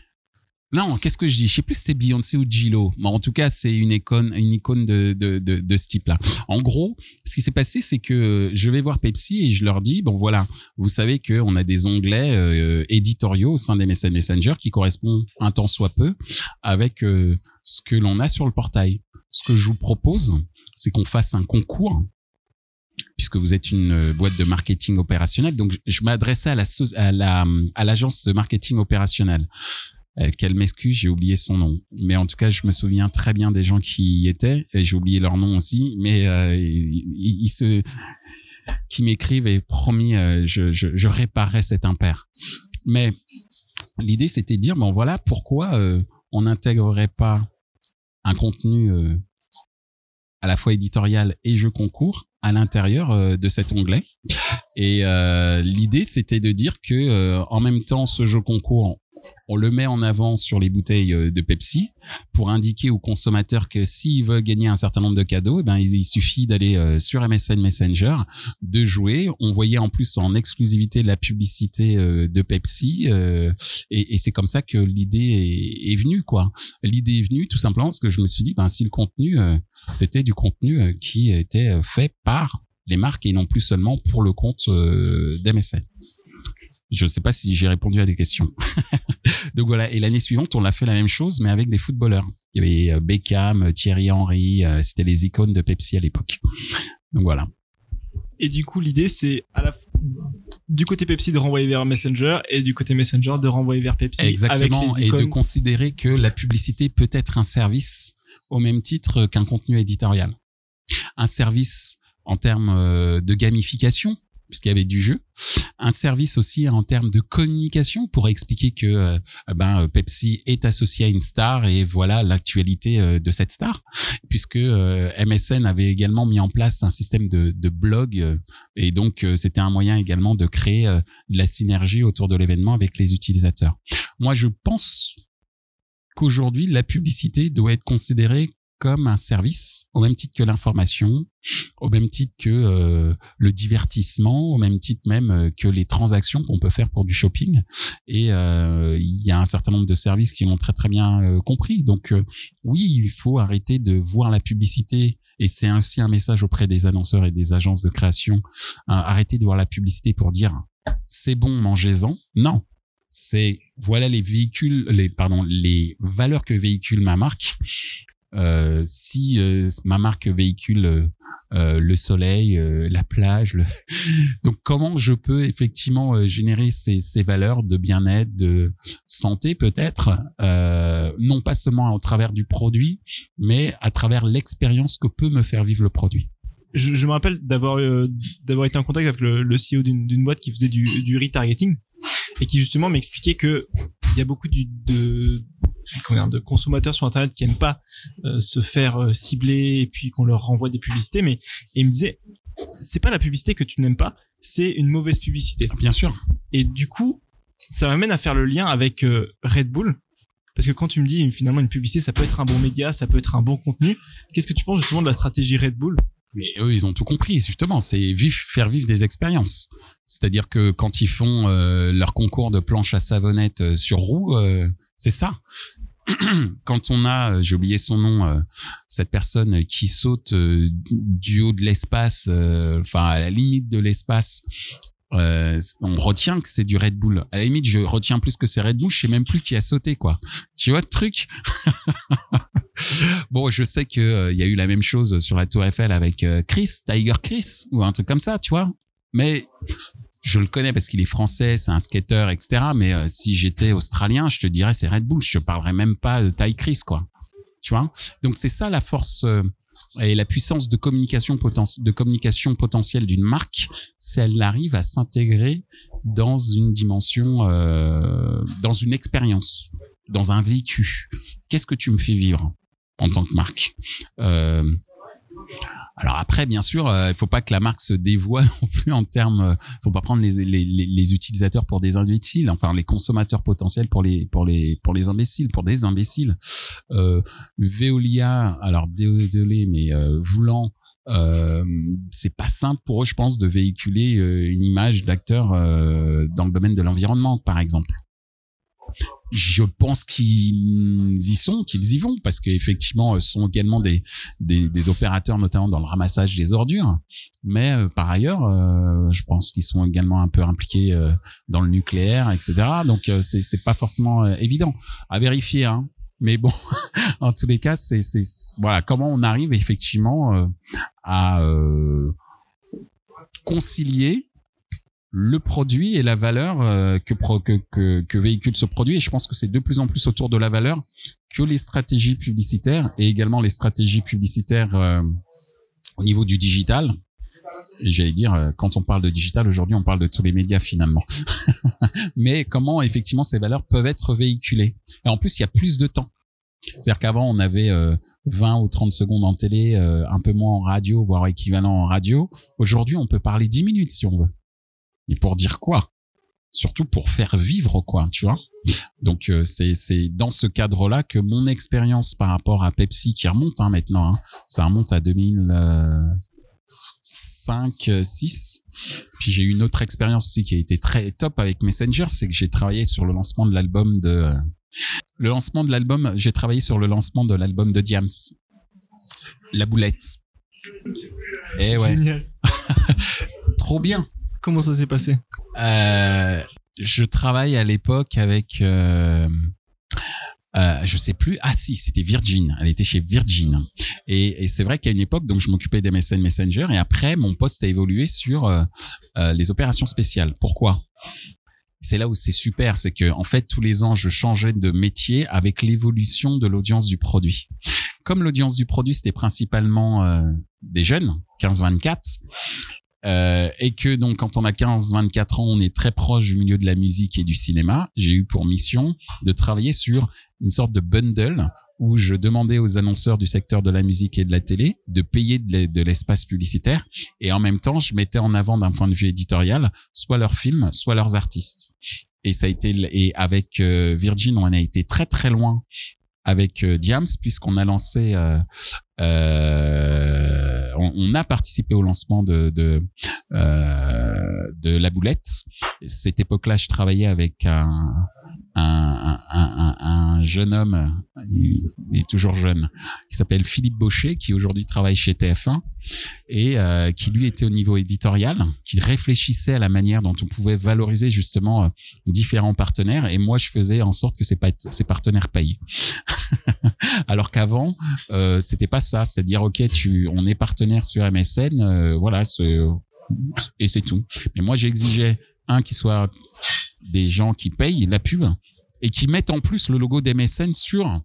Non, qu'est-ce que je dis? Je sais plus si c'était Beyoncé ou Gillo. Mais en tout cas, c'est une icône, une de, de, ce type-là. En gros, ce qui s'est passé, c'est que je vais voir Pepsi et je leur dis, bon voilà, vous savez qu'on a des onglets euh, éditoriaux au sein des Messenger qui correspondent un temps soit peu avec euh, ce que l'on a sur le portail. Ce que je vous propose, c'est qu'on fasse un concours puisque vous êtes une euh, boîte de marketing opérationnel. Donc, je m'adressais à la à la à l'agence de marketing opérationnel. Euh, Qu'elle m'excuse, j'ai oublié son nom. Mais en tout cas, je me souviens très bien des gens qui y étaient. J'ai oublié leur nom aussi. Mais euh, ils, se qui m'écrivent et promis, je, je, je réparerai cet impair. Mais l'idée, c'était de dire, bon voilà, pourquoi on n'intégrerait pas un contenu à la fois éditorial et jeu concours à l'intérieur euh, de cet onglet. Et euh, l'idée, c'était de dire que euh, en même temps, ce jeu concours, on le met en avant sur les bouteilles de Pepsi pour indiquer aux consommateurs que s'ils veulent gagner un certain nombre de cadeaux, eh ben il, suffit d'aller sur MSN Messenger, de jouer. On voyait en plus en exclusivité la publicité de Pepsi et, c'est comme ça que l'idée est, est, venue quoi. L'idée est venue tout simplement parce que je me suis dit ben si le contenu c'était du contenu euh, qui était euh, fait par les marques et non plus seulement pour le compte euh, d'MSN. Je ne sais pas si j'ai répondu à des questions. [LAUGHS] Donc voilà. Et l'année suivante, on a fait la même chose, mais avec des footballeurs. Il y avait Beckham, Thierry Henry. C'était les icônes de Pepsi à l'époque. Donc voilà. Et du coup, l'idée, c'est à la du côté Pepsi de renvoyer vers Messenger et du côté Messenger de renvoyer vers Pepsi. Exactement. et de considérer que la publicité peut être un service au même titre qu'un contenu éditorial. Un service en termes euh, de gamification, puisqu'il y avait du jeu. Un service aussi en termes de communication pour expliquer que euh, ben Pepsi est associé à une star et voilà l'actualité euh, de cette star. Puisque MSN avait également mis en place un système de, de blog et donc c'était un moyen également de créer de la synergie autour de l'événement avec les utilisateurs. Moi, je pense qu'aujourd'hui, la publicité doit être considérée comme un service, au même titre que l'information, au même titre que euh, le divertissement, au même titre même euh, que les transactions qu'on peut faire pour du shopping. Et euh, il y a un certain nombre de services qui l'ont très très bien compris. Donc oui, il faut arrêter de voir la publicité. Et c'est aussi un message auprès des annonceurs et des agences de création. arrêter de voir la publicité pour dire c'est bon, mangez-en. Non, c'est voilà les véhicules, les pardon, les valeurs que véhicule ma marque euh, si euh, ma marque véhicule euh, le soleil, la plage, [LAUGHS] donc comment je peux effectivement générer ces, ces valeurs de bien-être, de santé peut-être, non pas seulement au travers du produit, mais à travers l'expérience que peut me faire vivre le produit? Je, je me rappelle d'avoir d'avoir été en contact avec le, le CEO d'une boîte qui faisait du, du retargeting et qui justement m'expliquait que y a beaucoup du, de de consommateurs sur internet qui aiment pas euh, se faire euh, cibler et puis qu'on leur renvoie des publicités mais il me disait c'est pas la publicité que tu n'aimes pas c'est une mauvaise publicité. Bien sûr. Et du coup ça m'amène à faire le lien avec euh, Red Bull. Parce que quand tu me dis finalement une publicité ça peut être un bon média ça peut être un bon contenu qu'est-ce que tu penses justement de la stratégie Red Bull? Mais eux, ils ont tout compris, justement. C'est faire vivre des expériences. C'est-à-dire que quand ils font leur concours de planche à savonnette sur roue, c'est ça. [CLEARS THROAT] quand on a, euh, j'ai oublié son nom, euh, cette personne qui saute euh, du haut de l'espace, enfin à la limite de l'espace, on retient que c'est du Red Bull. À la limite, je retiens plus que c'est Red Bull, je sais même plus qui a sauté quoi. [LAUGHS] Tu vois le truc? [LAUGHS] Bon, je sais que il y a eu la même chose sur la Tour Eiffel avec Chris, Tiger Chris ou un truc comme ça, tu vois. Mais je le connais parce qu'il est français, c'est un skater, etc. Mais euh, si j'étais australien, je te dirais c'est Red Bull. Je te parlerais même pas de Ty Chris, quoi. Tu vois? Donc c'est ça la force euh, et la puissance de communication, potentielle d'une marque, c'est elle arrive à s'intégrer dans une dimension, euh, dans une expérience, dans un vécu. Qu'est-ce que tu me fais vivre en tant que marque? Alors après, bien sûr, euh, il faut pas que la marque se dévoie [LAUGHS] non plus en termes. Euh, faut pas prendre les, les, les, utilisateurs pour des imbéciles, enfin les consommateurs potentiels pour les pour les pour les imbéciles, pour des imbéciles. Euh, Veolia, alors désolé, mais voulant euh, c'est pas simple pour eux, je pense, de véhiculer une image d'acteur dans le domaine de l'environnement, par exemple je pense qu'ils y sont, qu'ils y vont, parce qu'effectivement, ce sont également des, des, des, opérateurs, notamment dans le ramassage des ordures. Mais euh, par ailleurs, euh, je pense qu'ils sont également un peu impliqués euh, dans le nucléaire, etc. Donc, c'est c'est pas forcément évident à vérifier. Hein. Mais bon, [LAUGHS] en tous les cas, c'est c'est voilà comment on arrive effectivement à concilier le produit et la valeur euh, que, que, que, véhicule ce produit. Et je pense que c'est de plus en plus autour de la valeur que les stratégies publicitaires et également les stratégies publicitaires euh, au niveau du digital. Et j'allais dire, euh, quand on parle de digital, aujourd'hui, on parle de tous les médias finalement. [LAUGHS] Mais comment effectivement ces valeurs peuvent être véhiculées. Et en plus, il y a plus de temps. C'est-à-dire qu'avant, on avait 20 ou 30 secondes en télé, un peu moins en radio, voire équivalent en radio. Aujourd'hui, on peut parler 10 minutes si on veut. Mais pour dire quoi? Surtout pour faire vivre quoi, tu vois? Donc euh, c'est c'est dans ce cadre-là que mon expérience par rapport à Pepsi qui remonte hein, maintenant, hein, ça remonte à 2005, 6. Puis j'ai eu une autre expérience aussi qui a été très top avec Messenger, c'est que j'ai travaillé sur le lancement de l'album de le lancement de l'album, j'ai travaillé sur le lancement de l'album de Diams. La boulette. Et eh ouais. Génial. [LAUGHS] Trop bien. Comment ça s'est passé? Euh, Je travaille à l'époque avec, euh, euh, je sais plus. Ah si, c'était Virgin. Elle était chez Virgin. Et, c'est vrai qu'à une époque, donc je m'occupais des MSN Messenger. Et après, mon poste a évolué sur euh, euh, les opérations spéciales. Pourquoi? C'est là où c'est super, c'est que en fait tous les ans je changeais de métier avec l'évolution de l'audience du produit. Comme l'audience du produit c'était principalement des jeunes, 15-24, euh, et que donc quand on a 15-24 ans, on est très proche du milieu de la musique et du cinéma. J'ai eu pour mission de travailler sur une sorte de bundle où je demandais aux annonceurs du secteur de la musique et de la télé de payer de l'espace publicitaire et en même temps je mettais en avant d'un point de vue éditorial soit leurs films, soit leurs artistes. Et ça a été et avec euh, Virgin, on a été très très loin avec Diams puisqu'on a lancé euh, on, a participé au lancement de de, euh, de la boulette. Cette époque-là, je travaillais avec un un, un, un, jeune homme, il, est toujours jeune, qui s'appelle Philippe Baucher, qui aujourd'hui travaille chez TF1 et euh, qui lui était au niveau éditorial, qui réfléchissait à la manière dont on pouvait valoriser justement euh, différents partenaires. Et moi, je faisais en sorte que ces, ces partenaires payent. [LAUGHS] Alors qu'avant, euh, c'était pas ça. C'est-à-dire, ok, tu, on est partenaire sur MSN, euh, voilà, et c'est tout. Mais moi, j'exigeais un qui soit des gens qui payent la pub et qui mettent en plus le logo d'MSN sur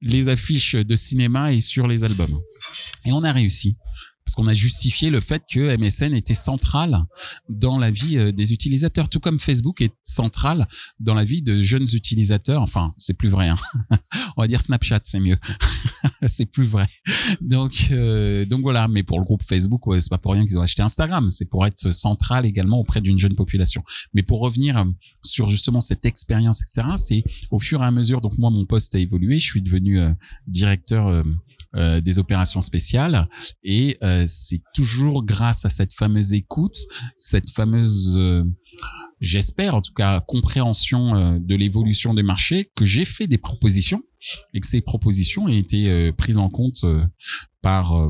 les affiches de cinéma et sur les albums. Et on a réussi parce qu'on a justifié le fait que MSN était central dans la vie euh, des utilisateurs, tout comme Facebook est central dans la vie de jeunes utilisateurs. Enfin, c'est plus vrai. Hein. [LAUGHS] On va dire Snapchat, c'est mieux. [LAUGHS] c'est plus vrai. Donc, euh, donc voilà. Mais pour le groupe Facebook, c'est pas pour rien qu'ils ont acheté Instagram. C'est pour être central également auprès d'une jeune population. Mais pour revenir euh, sur justement cette expérience, etc. C'est au fur et à mesure. Donc moi, mon poste a évolué. Je suis devenu directeur des opérations spéciales. Et euh, c'est toujours grâce à cette fameuse écoute, cette fameuse euh, j'espère en tout cas compréhension de l'évolution des marchés que j'ai fait des propositions et que ces propositions aient été prises en compte par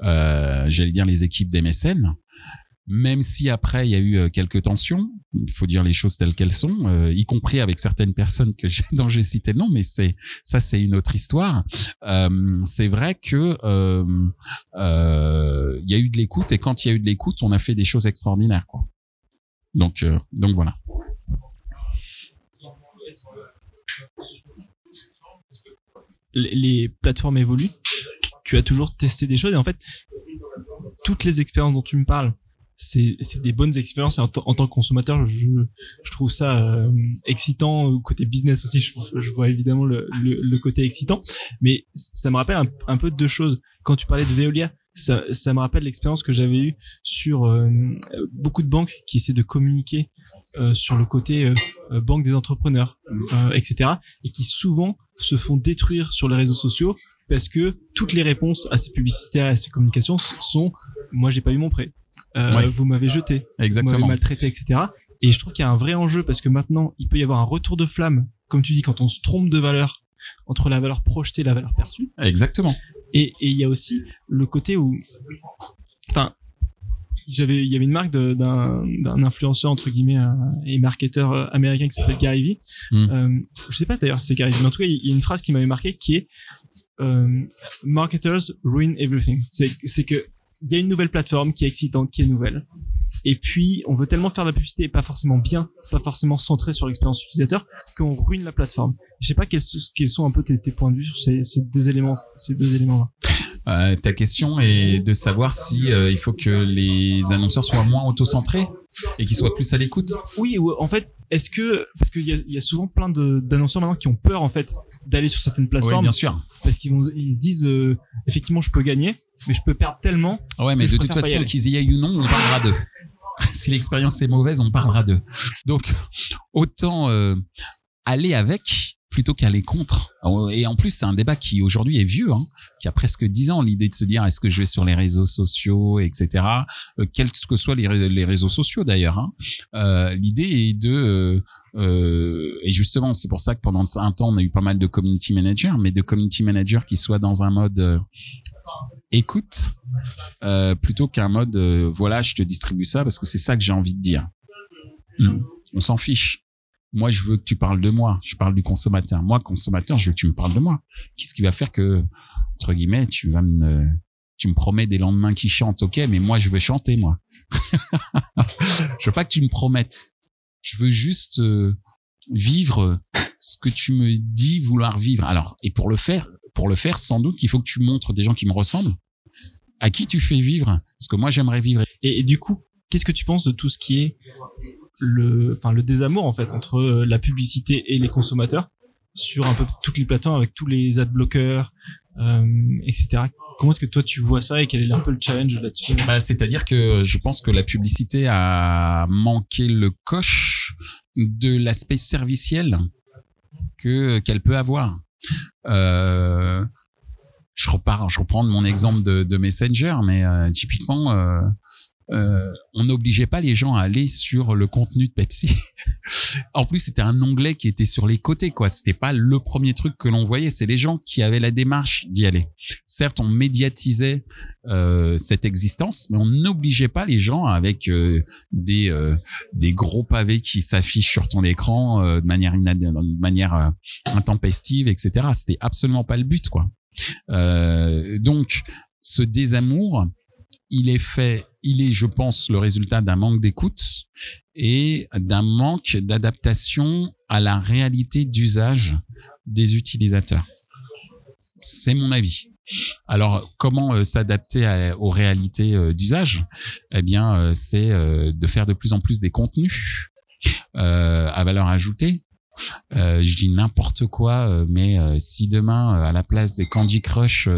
j'allais dire les équipes d'MSN même si après il y a eu euh, quelques tensions, il faut dire les choses telles qu'elles sont, euh, y compris avec certaines personnes que [LAUGHS] dont j'ai cité le nom, mais c'est ça c'est une autre histoire. Euh, c'est vrai que il y a eu de l'écoute et quand il y a eu de l'écoute, on a fait des choses extraordinaires. Donc donc voilà. Les plateformes évoluent. Tu as toujours testé des choses et en fait toutes les expériences dont tu me parles c'est c'est des bonnes expériences. En, tant que consommateur je je trouve ça euh, excitant côté business aussi je, je vois évidemment le, le, côté excitant. Mais ça me rappelle un, un, peu deux choses. Quand tu parlais de Veolia ça, ça me rappelle l'expérience que j'avais eue sur euh, beaucoup de banques qui essaient de communiquer euh, sur le côté banque des entrepreneurs etc et qui souvent se font détruire sur les réseaux sociaux parce que toutes les réponses à ces publicités à ces communications sont moi j'ai pas eu mon prêt euh, vous m'avez jeté, Exactement. vous m'avez maltraité, etc. Et je trouve qu'il y a un vrai enjeu parce que maintenant, il peut y avoir un retour de flamme, comme tu dis, quand on se trompe de valeur entre la valeur projetée et la valeur perçue. Exactement. Et il y a aussi le côté où, enfin, j'avais, il y avait une marque d'un, d'un influenceur entre guillemets euh, et marketeur euh, américain qui s'appelle Gary Vee. Mm. Euh, je sais pas d'ailleurs si c'est Gary Vee, mais en tout cas, il y a une phrase qui m'avait marqué qui est euh, marketers ruin everything. C'est, c'est que il y a une nouvelle plateforme qui est excitante, qui est nouvelle. Et puis, on veut tellement faire de la publicité, pas forcément bien, pas forcément centré sur l'expérience utilisateur, qu'on ruine la plateforme. Je sais pas quels, sont un peu tes, points de vue sur ces, ces deux éléments, ces deux éléments-là. Euh, ta question est de savoir si euh, il faut que les annonceurs soient moins auto-centrés et qu'ils soient plus à l'écoute. Oui, en fait, est-ce que parce qu'il y a, y a souvent plein d'annonceurs maintenant qui ont peur en fait d'aller sur certaines plateformes. Oui, bien sûr. Parce qu'ils ils se disent euh, effectivement, je peux gagner, mais je peux perdre tellement. Ouais, mais de toute façon, qu'ils y aillent ou non, on parlera d'eux. [LAUGHS] si l'expérience est mauvaise, on parlera d'eux. Donc, autant euh, aller avec plutôt qu'aller contre. Et en plus, c'est un débat qui aujourd'hui est vieux, hein, qui a presque dix ans, l'idée de se dire est-ce que je vais sur les réseaux sociaux, etc. Euh, quels que soient les, les réseaux sociaux d'ailleurs. Hein. Euh, l'idée est de euh, euh, et justement, c'est pour ça que pendant un temps, on a eu pas mal de community managers, mais de community managers qui soient dans un mode euh, écoute euh, plutôt qu'un mode voilà, je te distribue ça parce que c'est ça que j'ai envie de dire. Hmm. On s'en fiche. Moi, je veux que tu parles de moi. Je parle du consommateur. Moi, consommateur, je veux que tu me parles de moi. Qu'est-ce qui va faire que, entre guillemets, tu vas me, tu me promets des lendemains qui chantent, ok, mais moi, je veux chanter, moi. [LAUGHS] je veux pas que tu me promettes. Je veux juste euh, vivre ce que tu me dis vouloir vivre. Alors, et pour le faire, pour le faire, sans doute qu'il faut que tu montres des gens qui me ressemblent, à qui tu fais vivre ce que moi j'aimerais vivre. et du coup, qu'est-ce que tu penses de tout ce qui est le, enfin le désamour en fait entre euh, la publicité et les consommateurs sur un peu toutes les plateformes avec tous les ad bloqueurs, euh, etc. Comment est-ce que toi tu vois ça et quel est un peu le challenge là-dessus? Bah, C'est-à-dire que je pense que la publicité a manqué le coche de l'aspect serviciel que qu'elle peut avoir. Euh, je repars, je reprends mon exemple de, de Messenger, mais euh, typiquement, euh, euh, on n'obligeait pas les gens à aller sur le contenu de Pepsi. [LAUGHS] en plus, c'était un onglet qui était sur les côtés, quoi. C'était pas le premier truc que l'on voyait. C'est les gens qui avaient la démarche d'y aller. Certes, on médiatisait euh, cette existence, mais on n'obligeait pas les gens avec euh, des euh, des gros pavés qui s'affichent sur ton écran euh, de manière de manière intempestive, etc. C'était absolument pas le but, quoi. Euh, donc, ce désamour, il est fait, il est, je pense, le résultat d'un manque d'écoute et d'un manque d'adaptation à la réalité d'usage des utilisateurs. C'est mon avis. Alors, comment euh, s'adapter aux réalités euh, d'usage? Eh bien, euh, c'est de faire de plus en plus des contenus à valeur ajoutée, euh, je dis n'importe quoi, euh, mais euh, si demain, à la place des Candy Crush,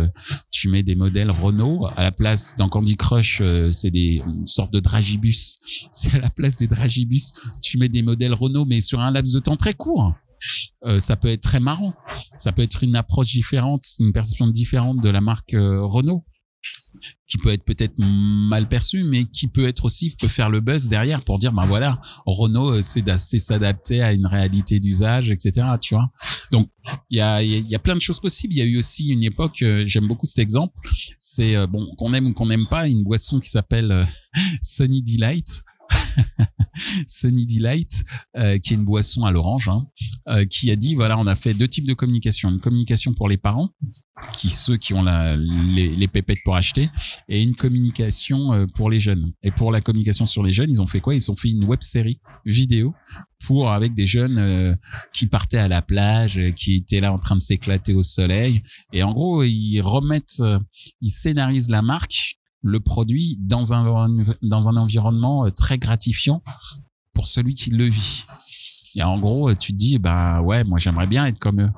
tu mets des modèles Renault, à la place dans Candy Crush, c'est des une sorte de dragibus. [LAUGHS] Si à la place des dragibus, tu mets des modèles Renault, mais sur un laps de temps très court. ça peut être très marrant. Ça peut être une approche différente, une perception différente de la marque Renault qui peut être peut-être mal perçu, mais qui peut être aussi peut faire le buzz derrière pour dire ben voilà Renault euh, c'est s'adapter à une réalité d'usage, etc. Tu vois. Donc il y a y a plein de choses possibles. Il y a eu aussi une époque, euh, j'aime beaucoup cet exemple, c'est euh, bon qu'on aime ou qu'on n'aime pas une boisson qui s'appelle [LAUGHS] Sunny Delight [LAUGHS] Sunny Delight, euh, qui est une boisson à l'orange, hein, euh, qui a dit voilà, on a fait deux types de communication une communication pour les parents, qui ceux qui ont la, les, les pépettes pour acheter, et une communication euh, pour les jeunes. Et pour la communication sur les jeunes, ils ont fait quoi? Ils ont fait une web série vidéo pour avec des jeunes qui partaient à la plage, qui étaient là en train de s'éclater au soleil. Et en gros, ils remettent, ils scénarisent la marque le produit dans un, dans un environnement euh, très gratifiant pour celui qui le vit. Et en gros, tu te dis, bah ouais, moi j'aimerais bien être comme eux.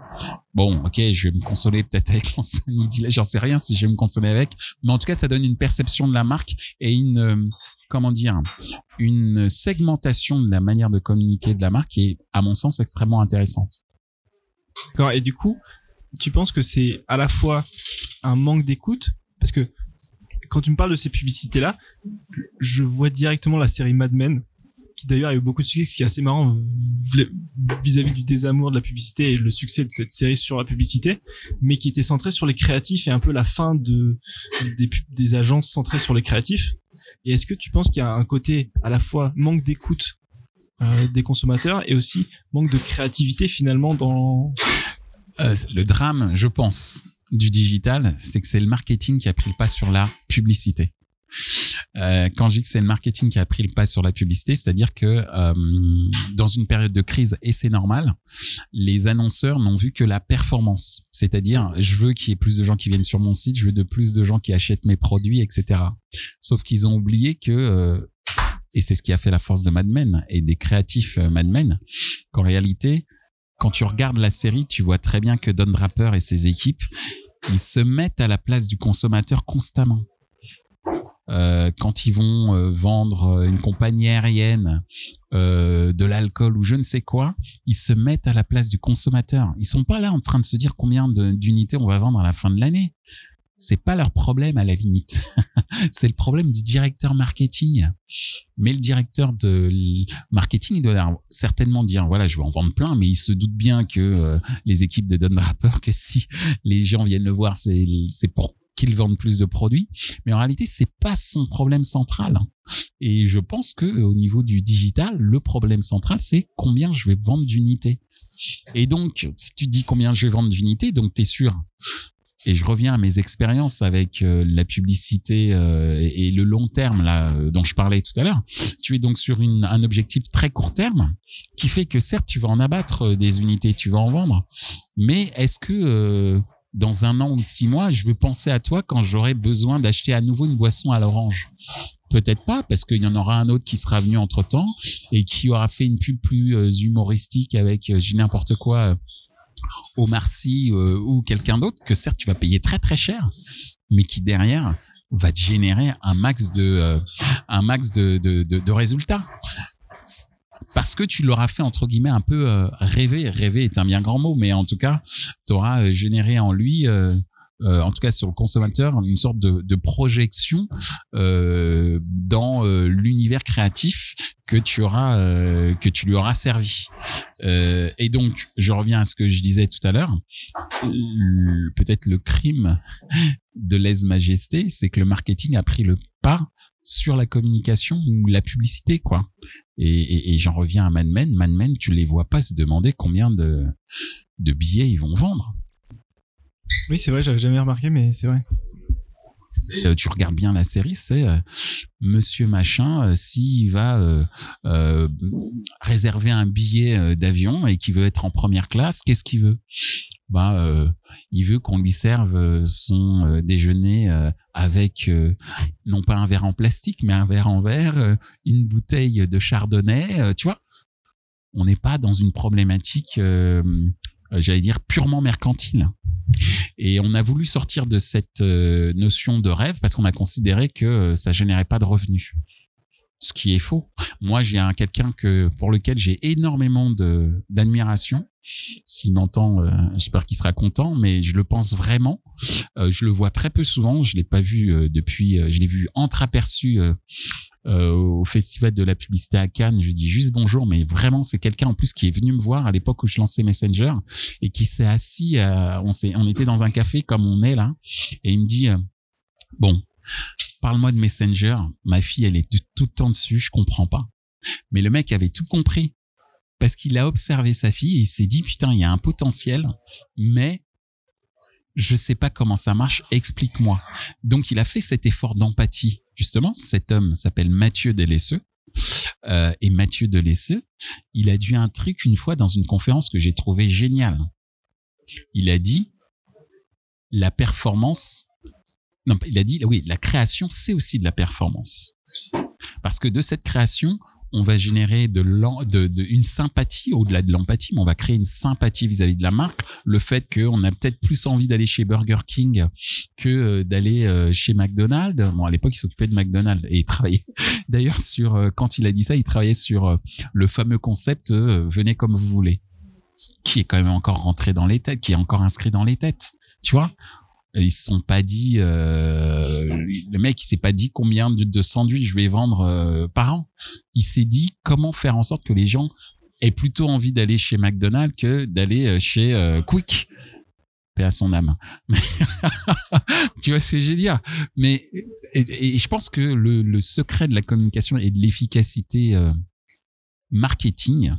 Bon, ok, je vais me consoler peut-être avec [LAUGHS] mon Sony j'en sais rien si je vais me consoler avec, mais en tout cas, ça donne une perception de la marque et une, euh, comment dire, une segmentation de la manière de communiquer de la marque qui est, à mon sens, extrêmement intéressante. D'accord. Et du coup, tu penses que c'est à la fois un manque d'écoute, parce que quand tu me parles de ces publicités-là, je vois directement la série Mad Men, qui d'ailleurs a eu beaucoup de succès, ce qui est assez marrant vis-à-vis du désamour de la publicité et le succès de cette série sur la publicité, mais qui était centrée sur les créatifs et un peu la fin de des, des agences centrées sur les créatifs. Et est-ce que tu penses qu'il y a un côté à la fois manque d'écoute euh, des consommateurs et aussi manque de créativité finalement dans euh, le drame, je pense, du digital, c'est que c'est le marketing qui a pris le pas sur la publicité. Euh, quand je dis que c'est le marketing qui a pris le pas sur la publicité, c'est-à-dire que euh, dans une période de crise, et c'est normal, les annonceurs n'ont vu que la performance. C'est-à-dire, je veux qu'il y ait plus de gens qui viennent sur mon site, je veux de plus de gens qui achètent mes produits, etc. Sauf qu'ils ont oublié que, euh, et c'est ce qui a fait la force de Mad Men et des créatifs Mad Men, qu'en réalité, quand tu regardes la série, tu vois très bien que Don Draper et ses équipes, ils se mettent à la place du consommateur constamment. Euh, quand ils vont euh, vendre une compagnie aérienne, euh, de l'alcool ou je ne sais quoi, ils se mettent à la place du consommateur. Ils sont pas là en train de se dire combien d'unités on va vendre à la fin de l'année c'est pas leur problème à la limite. [LAUGHS] c'est le problème du directeur marketing. Mais le directeur de marketing, il doit certainement dire, voilà, je vais en vendre plein, mais il se doute bien que euh, les équipes de Don Draper, [LAUGHS] que si les gens viennent le voir, c'est, c'est pour qu'ils vendent plus de produits. Mais en réalité, c'est pas son problème central. Et je pense que au niveau du digital, le problème central, c'est combien je vais vendre d'unités. Et donc, si tu dis combien je vais vendre d'unités, donc tu es sûr et je reviens à mes expériences avec euh, la publicité euh, et, le long terme là euh, dont je parlais tout à l'heure. Tu es donc sur un objectif très court terme qui fait que certes tu vas en abattre des unités, tu vas en vendre, mais est-ce que dans un an ou six mois, je veux penser à toi quand j'aurai besoin d'acheter à nouveau une boisson à l'orange Peut-être pas, parce qu'il y en aura un autre qui sera venu entre temps et qui aura fait une pub plus humoristique avec, j'ai n'importe quoi, Omar Sy euh, ou quelqu'un d'autre que certes tu vas payer très très cher, mais qui derrière va te générer un max euh, de résultats. Parce que tu l'auras fait entre guillemets un peu euh, rêver. Rêver est un bien grand mot, mais en tout cas, tu auras euh, généré en lui euh, euh, en tout cas sur le consommateur, une sorte de, de projection euh, dans euh, l'univers créatif que tu auras que tu lui auras servi. Et donc, je reviens à ce que je disais tout à l'heure. Peut-être le crime de lèse-majesté, c'est que le marketing a pris le pas sur la communication ou la publicité, quoi. Et, et, et j'en reviens à Mad Men. Mad Men, tu les vois pas se demander combien de, de billets ils vont vendre. Oui, c'est vrai, j'avais jamais remarqué, mais c'est vrai. Euh, tu regardes bien la série, c'est euh, Monsieur Machin, euh, s'il va euh, réserver un billet d'avion et qu'il veut être en première classe, qu'est-ce qu'il veut? Bah, il veut qu'on lui serve son déjeuner avec euh, non pas un verre en plastique, mais un verre en verre, euh, une bouteille de chardonnay, euh, tu vois On n'est pas dans une problématique, j'allais dire, purement mercantile. Et on a voulu sortir de cette notion de rêve parce qu'on a considéré que ça générait pas de revenus. Ce qui est faux. Moi, j'ai un quelqu'un que pour lequel j'ai énormément de d'admiration. S'il m'entend, euh, j'espère qu'il sera content, mais je le pense vraiment. Euh, je le vois très peu souvent. Je l'ai pas vu euh, depuis. je l'ai vu entreaperçu au festival de la publicité à Cannes. Je lui dis juste bonjour, mais vraiment, c'est quelqu'un en plus qui est venu me voir à l'époque où je lançais Messenger et qui s'est assis. on s'est, on était dans un café comme on est là, et il me dit bon, parle-moi de Messenger. Ma fille, elle est tout, le temps dessus, je comprends pas. Mais le mec avait tout compris parce qu'il a observé sa fille et il s'est dit putain, il y a un potentiel, mais je sais pas comment ça marche, explique-moi. Donc il a fait cet effort d'empathie. Justement, cet homme s'appelle Mathieu Delesseux. Euh, et Mathieu Delesseux, il a dit un truc une fois dans une conférence que j'ai trouvé génial. Il a dit la performance. Non, il a dit oui, la création, c'est aussi de la performance. Parce que de cette création, on va générer de, de, de une sympathie au-delà de l'empathie, mais on va créer une sympathie vis-à-vis de la marque. Le fait qu'on a peut-être plus envie d'aller chez Burger King que euh, d'aller euh, chez McDonald's. Bon, à l'époque, il s'occupait de McDonald's et il travaillait. [LAUGHS] D'ailleurs, sur euh, quand il a dit ça, il travaillait sur le fameux concept venez comme vous voulez, qui est quand même encore rentré dans les têtes, qui est encore inscrit dans les têtes. Tu vois ils se sont pas dit euh, le mec il s'est pas dit combien de, de sandwichs je vais vendre euh, par an. Il s'est dit comment faire en sorte que les gens aient plutôt envie d'aller chez McDonald's que d'aller euh, chez Quick. Paix à son âme. [LAUGHS] Tu vois ce que veux dire? Mais et, je pense que le, secret de la communication et de l'efficacité marketing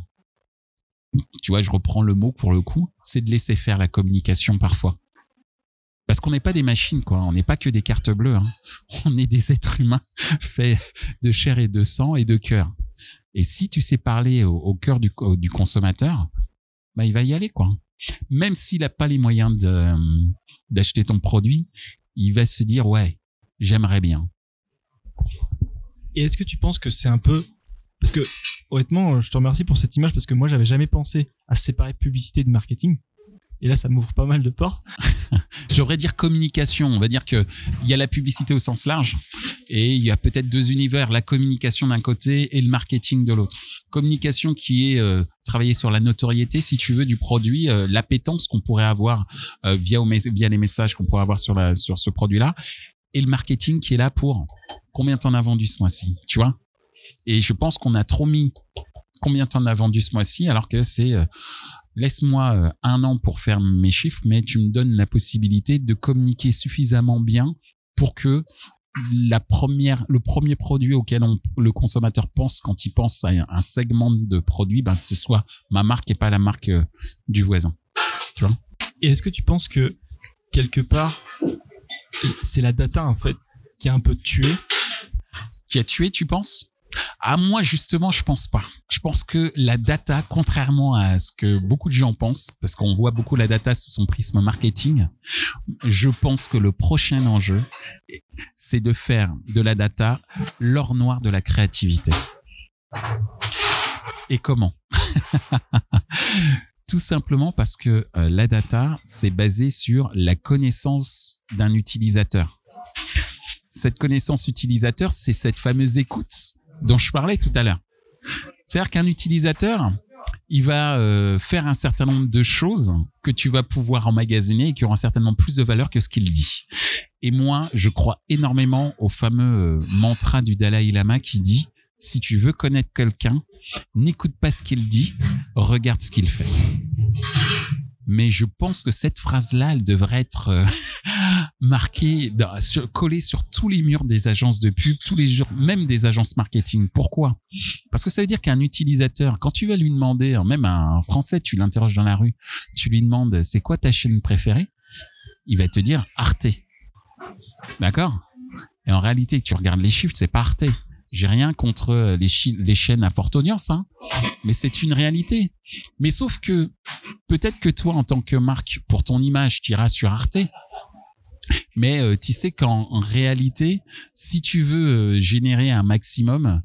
tu vois je reprends le mot pour le coup c'est de laisser faire la communication parfois parce qu'on n'est pas des machines, quoi. On n'est pas que des cartes bleues. hein. [LAUGHS] On est des êtres humains [LAUGHS] faits de chair et de sang et de cœur. Et si tu sais parler au, cœur du, co- du consommateur, bah, il va y aller, quoi. Même s'il n'a pas les moyens euh, d'acheter ton produit, il va se dire, ouais, j'aimerais bien. Et est-ce que tu penses que c'est un peu parce que honnêtement, je te remercie pour cette image parce que moi j'avais jamais pensé à séparer publicité de marketing. Et là, ça m'ouvre pas mal de portes. [LAUGHS] J'aurais dire communication. On va dire que il y a la publicité au sens large et il y a peut-être deux univers, la communication d'un côté et le marketing de l'autre. Communication qui est euh, travailler sur la notoriété, si tu veux, du produit, euh, l'appétence qu'on pourrait avoir euh, via, les messages qu'on pourrait avoir sur, sur ce produit-là, et le marketing qui est là pour combien t'en as vendu ce mois-ci, tu vois? Et je pense qu'on a trop mis combien t'en as vendu ce mois-ci, alors que c'est euh, laisse-moi euh, un an pour faire mes chiffres, mais tu me donnes la possibilité de communiquer suffisamment bien pour que la première, le premier produit auquel on, le consommateur pense quand il pense à un, segment de produit, ben ce soit ma marque et pas la marque euh, du voisin. Et est-ce que tu penses que quelque part, c'est la data en fait qui a un peu tué? Qui a tué, tu penses? Ah moi justement, je pense pas. Je pense que la data, contrairement à ce que beaucoup de gens pensent, parce qu'on voit beaucoup la data sous son prisme marketing, je pense que le prochain enjeu, c'est de faire de la data l'or noir de la créativité. Et comment? [LAUGHS] Tout simplement parce que euh, la data, c'est basé sur la connaissance d'un utilisateur. Cette connaissance utilisateur, c'est cette fameuse écoute dont je parlais tout à l'heure. C'est-à-dire qu'un utilisateur, il va euh, faire un certain nombre de choses que tu vas pouvoir emmagasiner et qui auront certainement plus de valeur que ce qu'il dit. Et moi, je crois énormément au fameux euh, mantra du Dalai Lama qui dit si tu veux connaître quelqu'un, n'écoute pas ce qu'il dit, regarde ce qu'il fait. Mais je pense que cette phrase-là, elle devrait être euh, [LAUGHS] marquée, collée sur tous les murs des agences de pub, tous les jours, même des agences marketing. Pourquoi? Parce que ça veut dire qu'un utilisateur, quand tu vas lui demander, même un Français, tu l'interroges dans la rue, tu lui demandes c'est quoi ta chaîne préférée, il va te dire Arte. D'accord? Et en réalité, tu regardes les chiffres, c'est pas Arte. J'ai rien contre euh, les, chaînes à forte audience, hein, mais c'est une réalité. Mais sauf que peut-être que toi, en tant que marque, pour ton image, tu iras sur Arte. Mais euh, tu sais qu'en réalité, si tu veux euh, générer un maximum,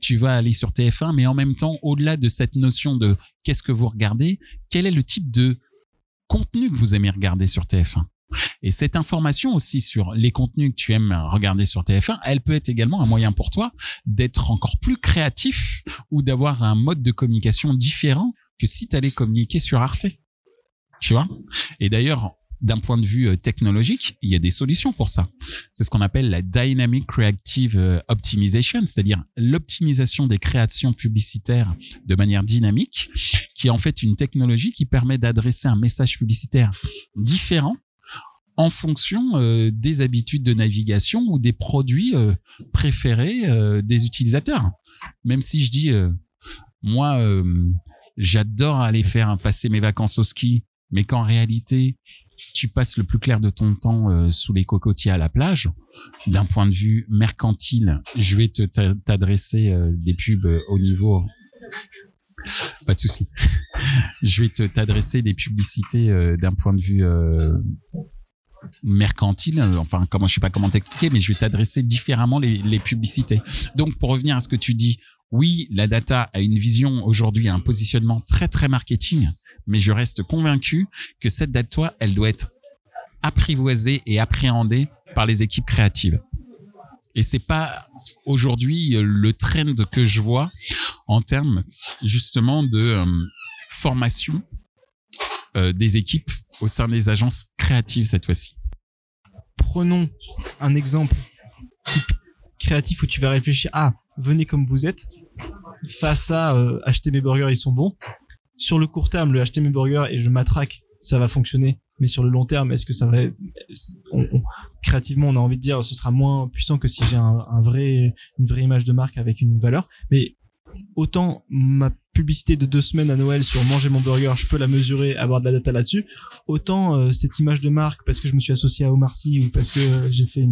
tu vas aller sur TF1. Mais en même temps, au-delà de cette notion de qu'est-ce que vous regardez, quel est le type de contenu que vous aimez regarder sur TF1 et cette information aussi sur les contenus que tu aimes regarder sur TF1, elle peut être également un moyen pour toi d'être encore plus créatif ou d'avoir un mode de communication différent que si tu allais communiquer sur Arte. Tu vois? Et d'ailleurs, d'un point de vue euh, technologique, il y a des solutions pour ça. C'est ce qu'on appelle la Dynamic Creative euh, Optimization, c'est-à-dire l'optimisation des créations publicitaires de manière dynamique, qui est en fait une technologie qui permet d'adresser un message publicitaire différent en fonction euh, des habitudes de navigation ou des produits euh, préférés euh, des utilisateurs. Même si je dis, moi, j'adore aller faire passer mes vacances au ski, mais qu'en réalité, tu passes le plus clair de ton temps sous les cocotiers à la plage. D'un point de vue mercantile, je vais te t'adresser des pubs au niveau pas de souci. [LAUGHS] je vais te t'adresser des publicités d'un point de vue mercantile, euh, enfin comment je sais pas comment t'expliquer, mais je vais t'adresser différemment les, publicités. Donc pour revenir à ce que tu dis, oui, la data a une vision aujourd'hui, un positionnement très très marketing, mais je reste convaincu que cette data, elle doit être apprivoisée et appréhendée par les équipes créatives. Et c'est pas aujourd'hui euh, le trend que je vois en termes justement de euh, formation des équipes au sein des agences créatives cette fois-ci. Prenons un exemple créatif où tu vas réfléchir ah venez comme vous êtes face à euh, acheter mes burgers ils sont bons. Sur le court terme le acheter mes burgers et je m'attraque ça va fonctionner. Mais sur le long terme est-ce que ça va créativement on a envie de dire ce sera moins puissant que si j'ai un, vrai une vraie image de marque avec une valeur. Mais autant ma publicité de deux semaines à Noël sur manger mon burger, je peux la mesurer, avoir de la data là-dessus. Autant euh, cette image de marque parce que je me suis associé à Omar Sy ou parce que j'ai fait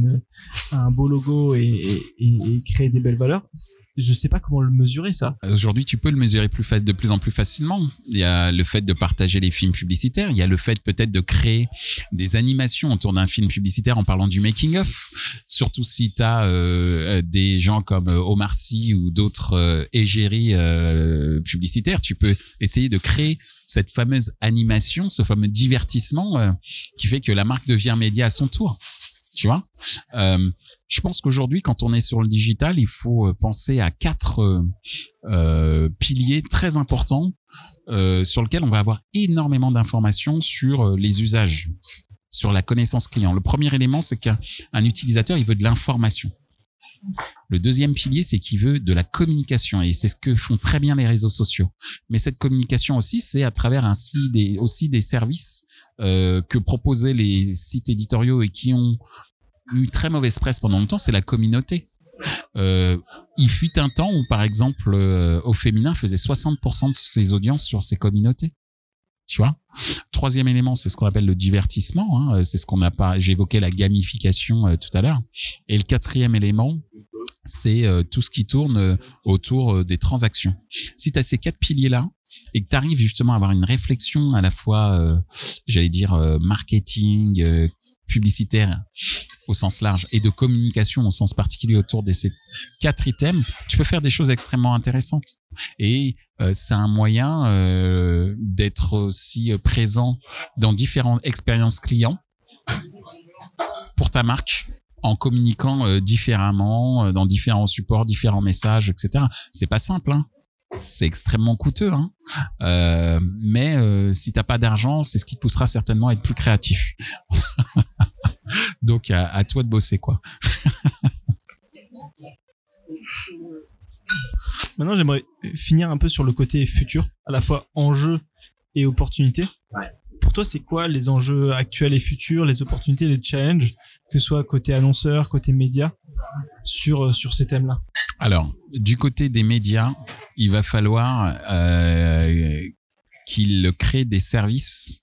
un beau logo et, et, et créé des belles valeurs, je sais pas comment le mesurer ça. Aujourd'hui, tu peux le mesurer de plus en plus facilement. Il y a le fait de partager les films publicitaires, il y a le fait peut-être de créer des animations autour d'un film publicitaire en parlant du making of. Surtout si tu as euh, des gens comme euh, Omar Sy ou d'autres euh, égéries euh, publicitaires, tu peux essayer de créer cette fameuse animation, ce fameux divertissement euh, qui fait que la marque devient média à son tour. Tu vois? Euh, Je pense qu'aujourd'hui, quand on est sur le digital, il faut euh, penser à quatre euh, euh, piliers très importants sur lesquels on va avoir énormément d'informations sur les usages, sur la connaissance client. Le premier élément, c'est qu'un utilisateur, il veut de l'information. Le deuxième pilier, c'est qu'il veut de la communication et c'est ce que font très bien les réseaux sociaux. Mais cette communication aussi, c'est à travers des, aussi des services que proposaient les sites éditoriaux et qui ont eu très mauvaise presse pendant longtemps, c'est la communauté. Euh, il fut un temps où, par exemple, euh, au féminin faisait 60% de ses audiences sur ses communautés. Tu vois? Troisième élément, c'est ce qu'on appelle le divertissement. Hein, c'est ce qu'on a pas. J'évoquais la gamification euh, tout à l'heure. Et le quatrième élément, c'est euh, tout ce qui tourne euh, autour des transactions. Si tu as ces quatre piliers-là, et que tu arrives justement à avoir une réflexion à la fois, j'allais dire, marketing, publicitaire au sens large et de communication au sens particulier autour de ces quatre items, tu peux faire des choses extrêmement intéressantes. Et euh, c'est un moyen euh, d'être aussi présent dans différentes expériences clients pour ta marque en communiquant euh, différemment dans différents supports, différents messages, etc. C'est pas simple, hein c'est extrêmement coûteux. Hein. Euh, mais euh, si t'as pas d'argent, c'est ce qui te poussera certainement à être plus créatif. [LAUGHS] Donc à, à, toi de bosser quoi. [LAUGHS] Maintenant, j'aimerais finir un peu sur le côté futur, à la fois enjeu et opportunité. Ouais. Pour toi, c'est quoi les enjeux actuels et futurs, les opportunités, les challenges, que ce soit côté annonceur, côté média, sur, sur ces thèmes-là Alors, du côté des médias, il va falloir euh, qu'ils créent des services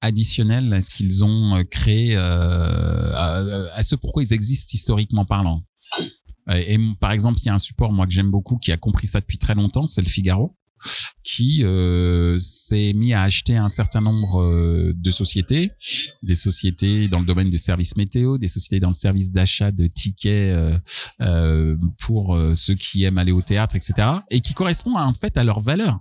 additionnels à ce qu'ils ont créé, euh, à, à ce pourquoi ils existent historiquement parlant. Et par exemple, il y a un support moi que j'aime beaucoup qui a compris ça depuis très longtemps, c'est le Figaro qui euh, s'est mis à acheter un certain nombre euh, de sociétés, des sociétés dans le domaine du service météo, des sociétés dans le service d'achat de tickets euh, euh pour euh, ceux qui aiment aller au théâtre, etc. Et qui correspond en fait à leurs valeurs.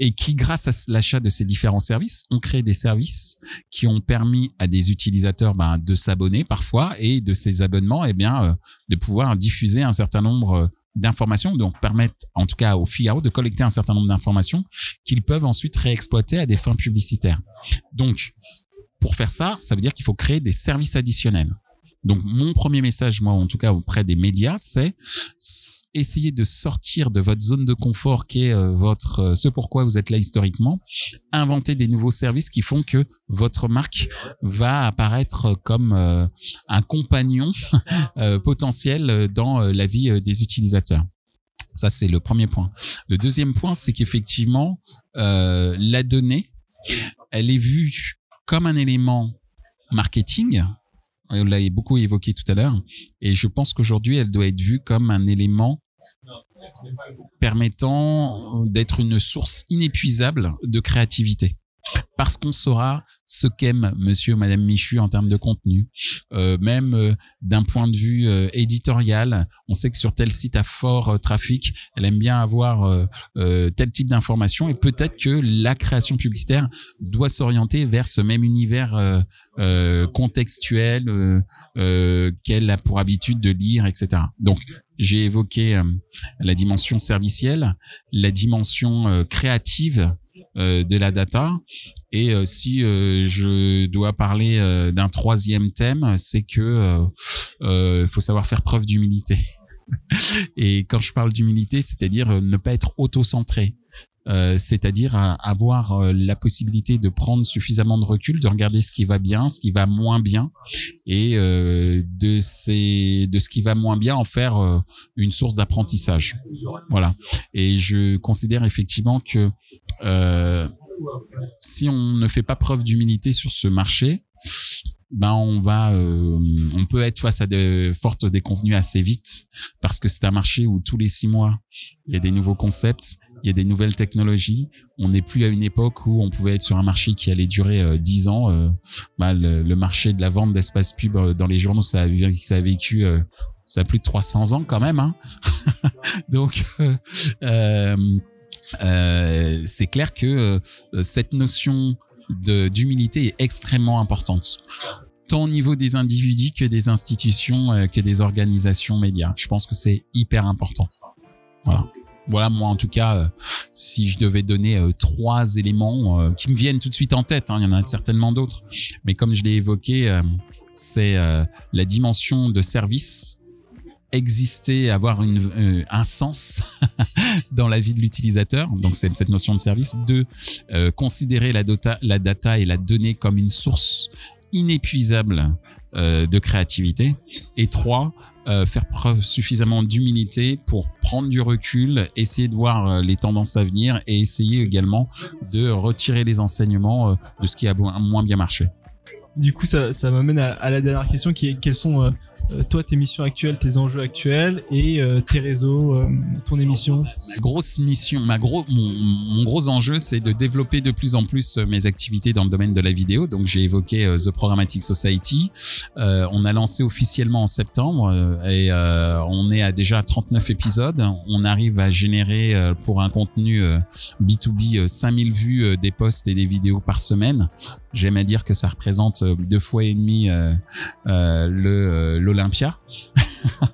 et qui, grâce à l'achat de ces différents services, ont créé des services qui ont permis à des utilisateurs ben, de s'abonner parfois et de ces abonnements, eh bien, de pouvoir diffuser un certain nombre d'informations, donc permettent en tout cas au Figaro de collecter un certain nombre d'informations qu'ils peuvent ensuite réexploiter à des fins publicitaires. Donc, pour faire ça, ça veut dire qu'il faut créer des services additionnels. Donc mon premier message, moi en tout cas auprès des médias, c'est essayer de sortir de votre zone de confort qui est euh, votre euh, ce pourquoi vous êtes là historiquement, inventer des nouveaux services qui font que votre marque va apparaître comme euh, un compagnon [LAUGHS] potentiel dans la vie des utilisateurs. Ça c'est le premier point. Le deuxième point, c'est qu'effectivement la donnée, elle est vue comme un élément marketing on l'a beaucoup évoqué tout à l'heure. Et je pense qu'aujourd'hui, elle doit être vue comme un élément permettant d'être une source inépuisable de créativité parce qu'on saura ce qu'aime monsieur ou madame Michu en termes de contenu. Euh, même euh, d'un point de vue euh, éditorial, on sait que sur tel site à fort trafic, elle aime bien avoir tel type d'information et peut-être que la création publicitaire doit s'orienter vers ce même univers contextuel qu'elle a pour habitude de lire, etc. Donc, j'ai évoqué la dimension servicielle, la dimension créative de la data. Et euh, si euh, je dois parler d'un troisième thème, c'est que faut savoir faire preuve d'humilité. [LAUGHS] Et quand je parle d'humilité, c'est-à-dire ne pas être auto-centré. Euh, c'est-à-dire avoir euh, la possibilité de prendre suffisamment de recul, de regarder ce qui va bien, ce qui va moins bien, et euh, de ces, de ce qui va moins bien en faire une source d'apprentissage. Voilà. Et je considère effectivement que si on ne fait pas preuve d'humilité sur ce marché, ben on va, on peut être face à de fortes déconvenues assez vite parce que c'est un marché où tous les six mois il y a des nouveaux concepts il y a des nouvelles technologies. On n'est plus à une époque où on pouvait être sur un marché qui allait durer euh, dix ans. Euh, bah, le, marché de la vente d'espace pub euh, dans les journaux, ça a, ça a vécu, ça a plus de 300 ans quand même. Hein [LAUGHS] Donc, c'est clair que cette notion d'humilité est extrêmement importante tant au niveau des individus que des institutions, que des organisations médias. Je pense que c'est hyper important. Voilà. Voilà, moi en tout cas, euh, si je devais donner euh, trois éléments euh, qui me viennent tout de suite en tête, hein, il y en a certainement d'autres, mais comme je l'ai évoqué, c'est la dimension de service, exister, avoir une, un sens [LAUGHS] dans la vie de l'utilisateur, donc c'est cette notion de service. Deux, considérer la data, la data et la donnée comme une source inépuisable de créativité. Et trois, euh, faire preuve suffisamment d'humilité pour prendre du recul, essayer de voir euh, les tendances à venir et essayer également de retirer les enseignements euh, de ce qui a moins bien marché. Du coup, ça, ça m'amène à, à, la dernière question qui est quels sont euh, toi, tes missions actuelles, tes enjeux actuels et euh, tes réseaux, euh, ton émission Grosse mission, ma gros, mon, gros enjeu, c'est de développer de plus en plus mes activités dans le domaine de la vidéo. Donc, j'ai évoqué The Programmatic Society. on a lancé officiellement en septembre et on est à déjà 39 épisodes. On arrive à générer pour un contenu B2B 5000 vues des posts et des vidéos par semaine. J'aime à dire que ça représente deux fois et demi le l'Olympia.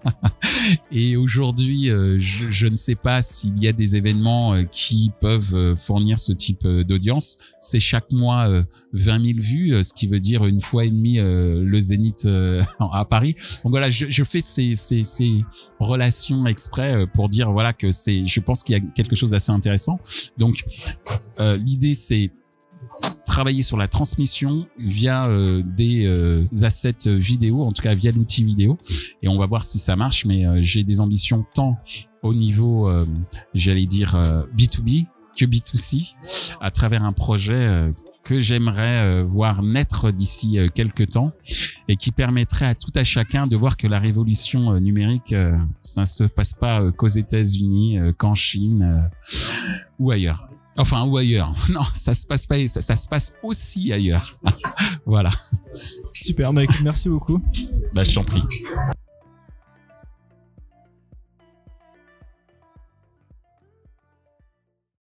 [LAUGHS] et aujourd'hui, euh, je, ne sais pas s'il y a des événements euh, qui peuvent euh, fournir ce type d'audience. C'est chaque mois 20 000 vues, ce qui veut dire une fois et demie le Zénith [LAUGHS] à Paris. Donc voilà, je, fais ces, relations exprès pour dire voilà que c'est, je pense qu'il y a quelque chose d'assez intéressant. Donc l'idée c'est travailler sur la transmission via euh, des euh, assets vidéo, en tout cas via l'outil vidéo. Et on va voir si ça marche, mais euh, j'ai des ambitions tant au niveau, j'allais dire, B2B que B2C, à travers un projet que j'aimerais voir naître d'ici quelques temps et qui permettrait à tout à chacun de voir que la révolution numérique, ça ne se passe pas qu'aux États-Unis, qu'en Chine ou ailleurs. Enfin, ou ailleurs. [LAUGHS] Non, ça se passe pas, ça, ça se passe aussi ailleurs. [LAUGHS] voilà. Super, mec, merci beaucoup. Bah, je t'en prie.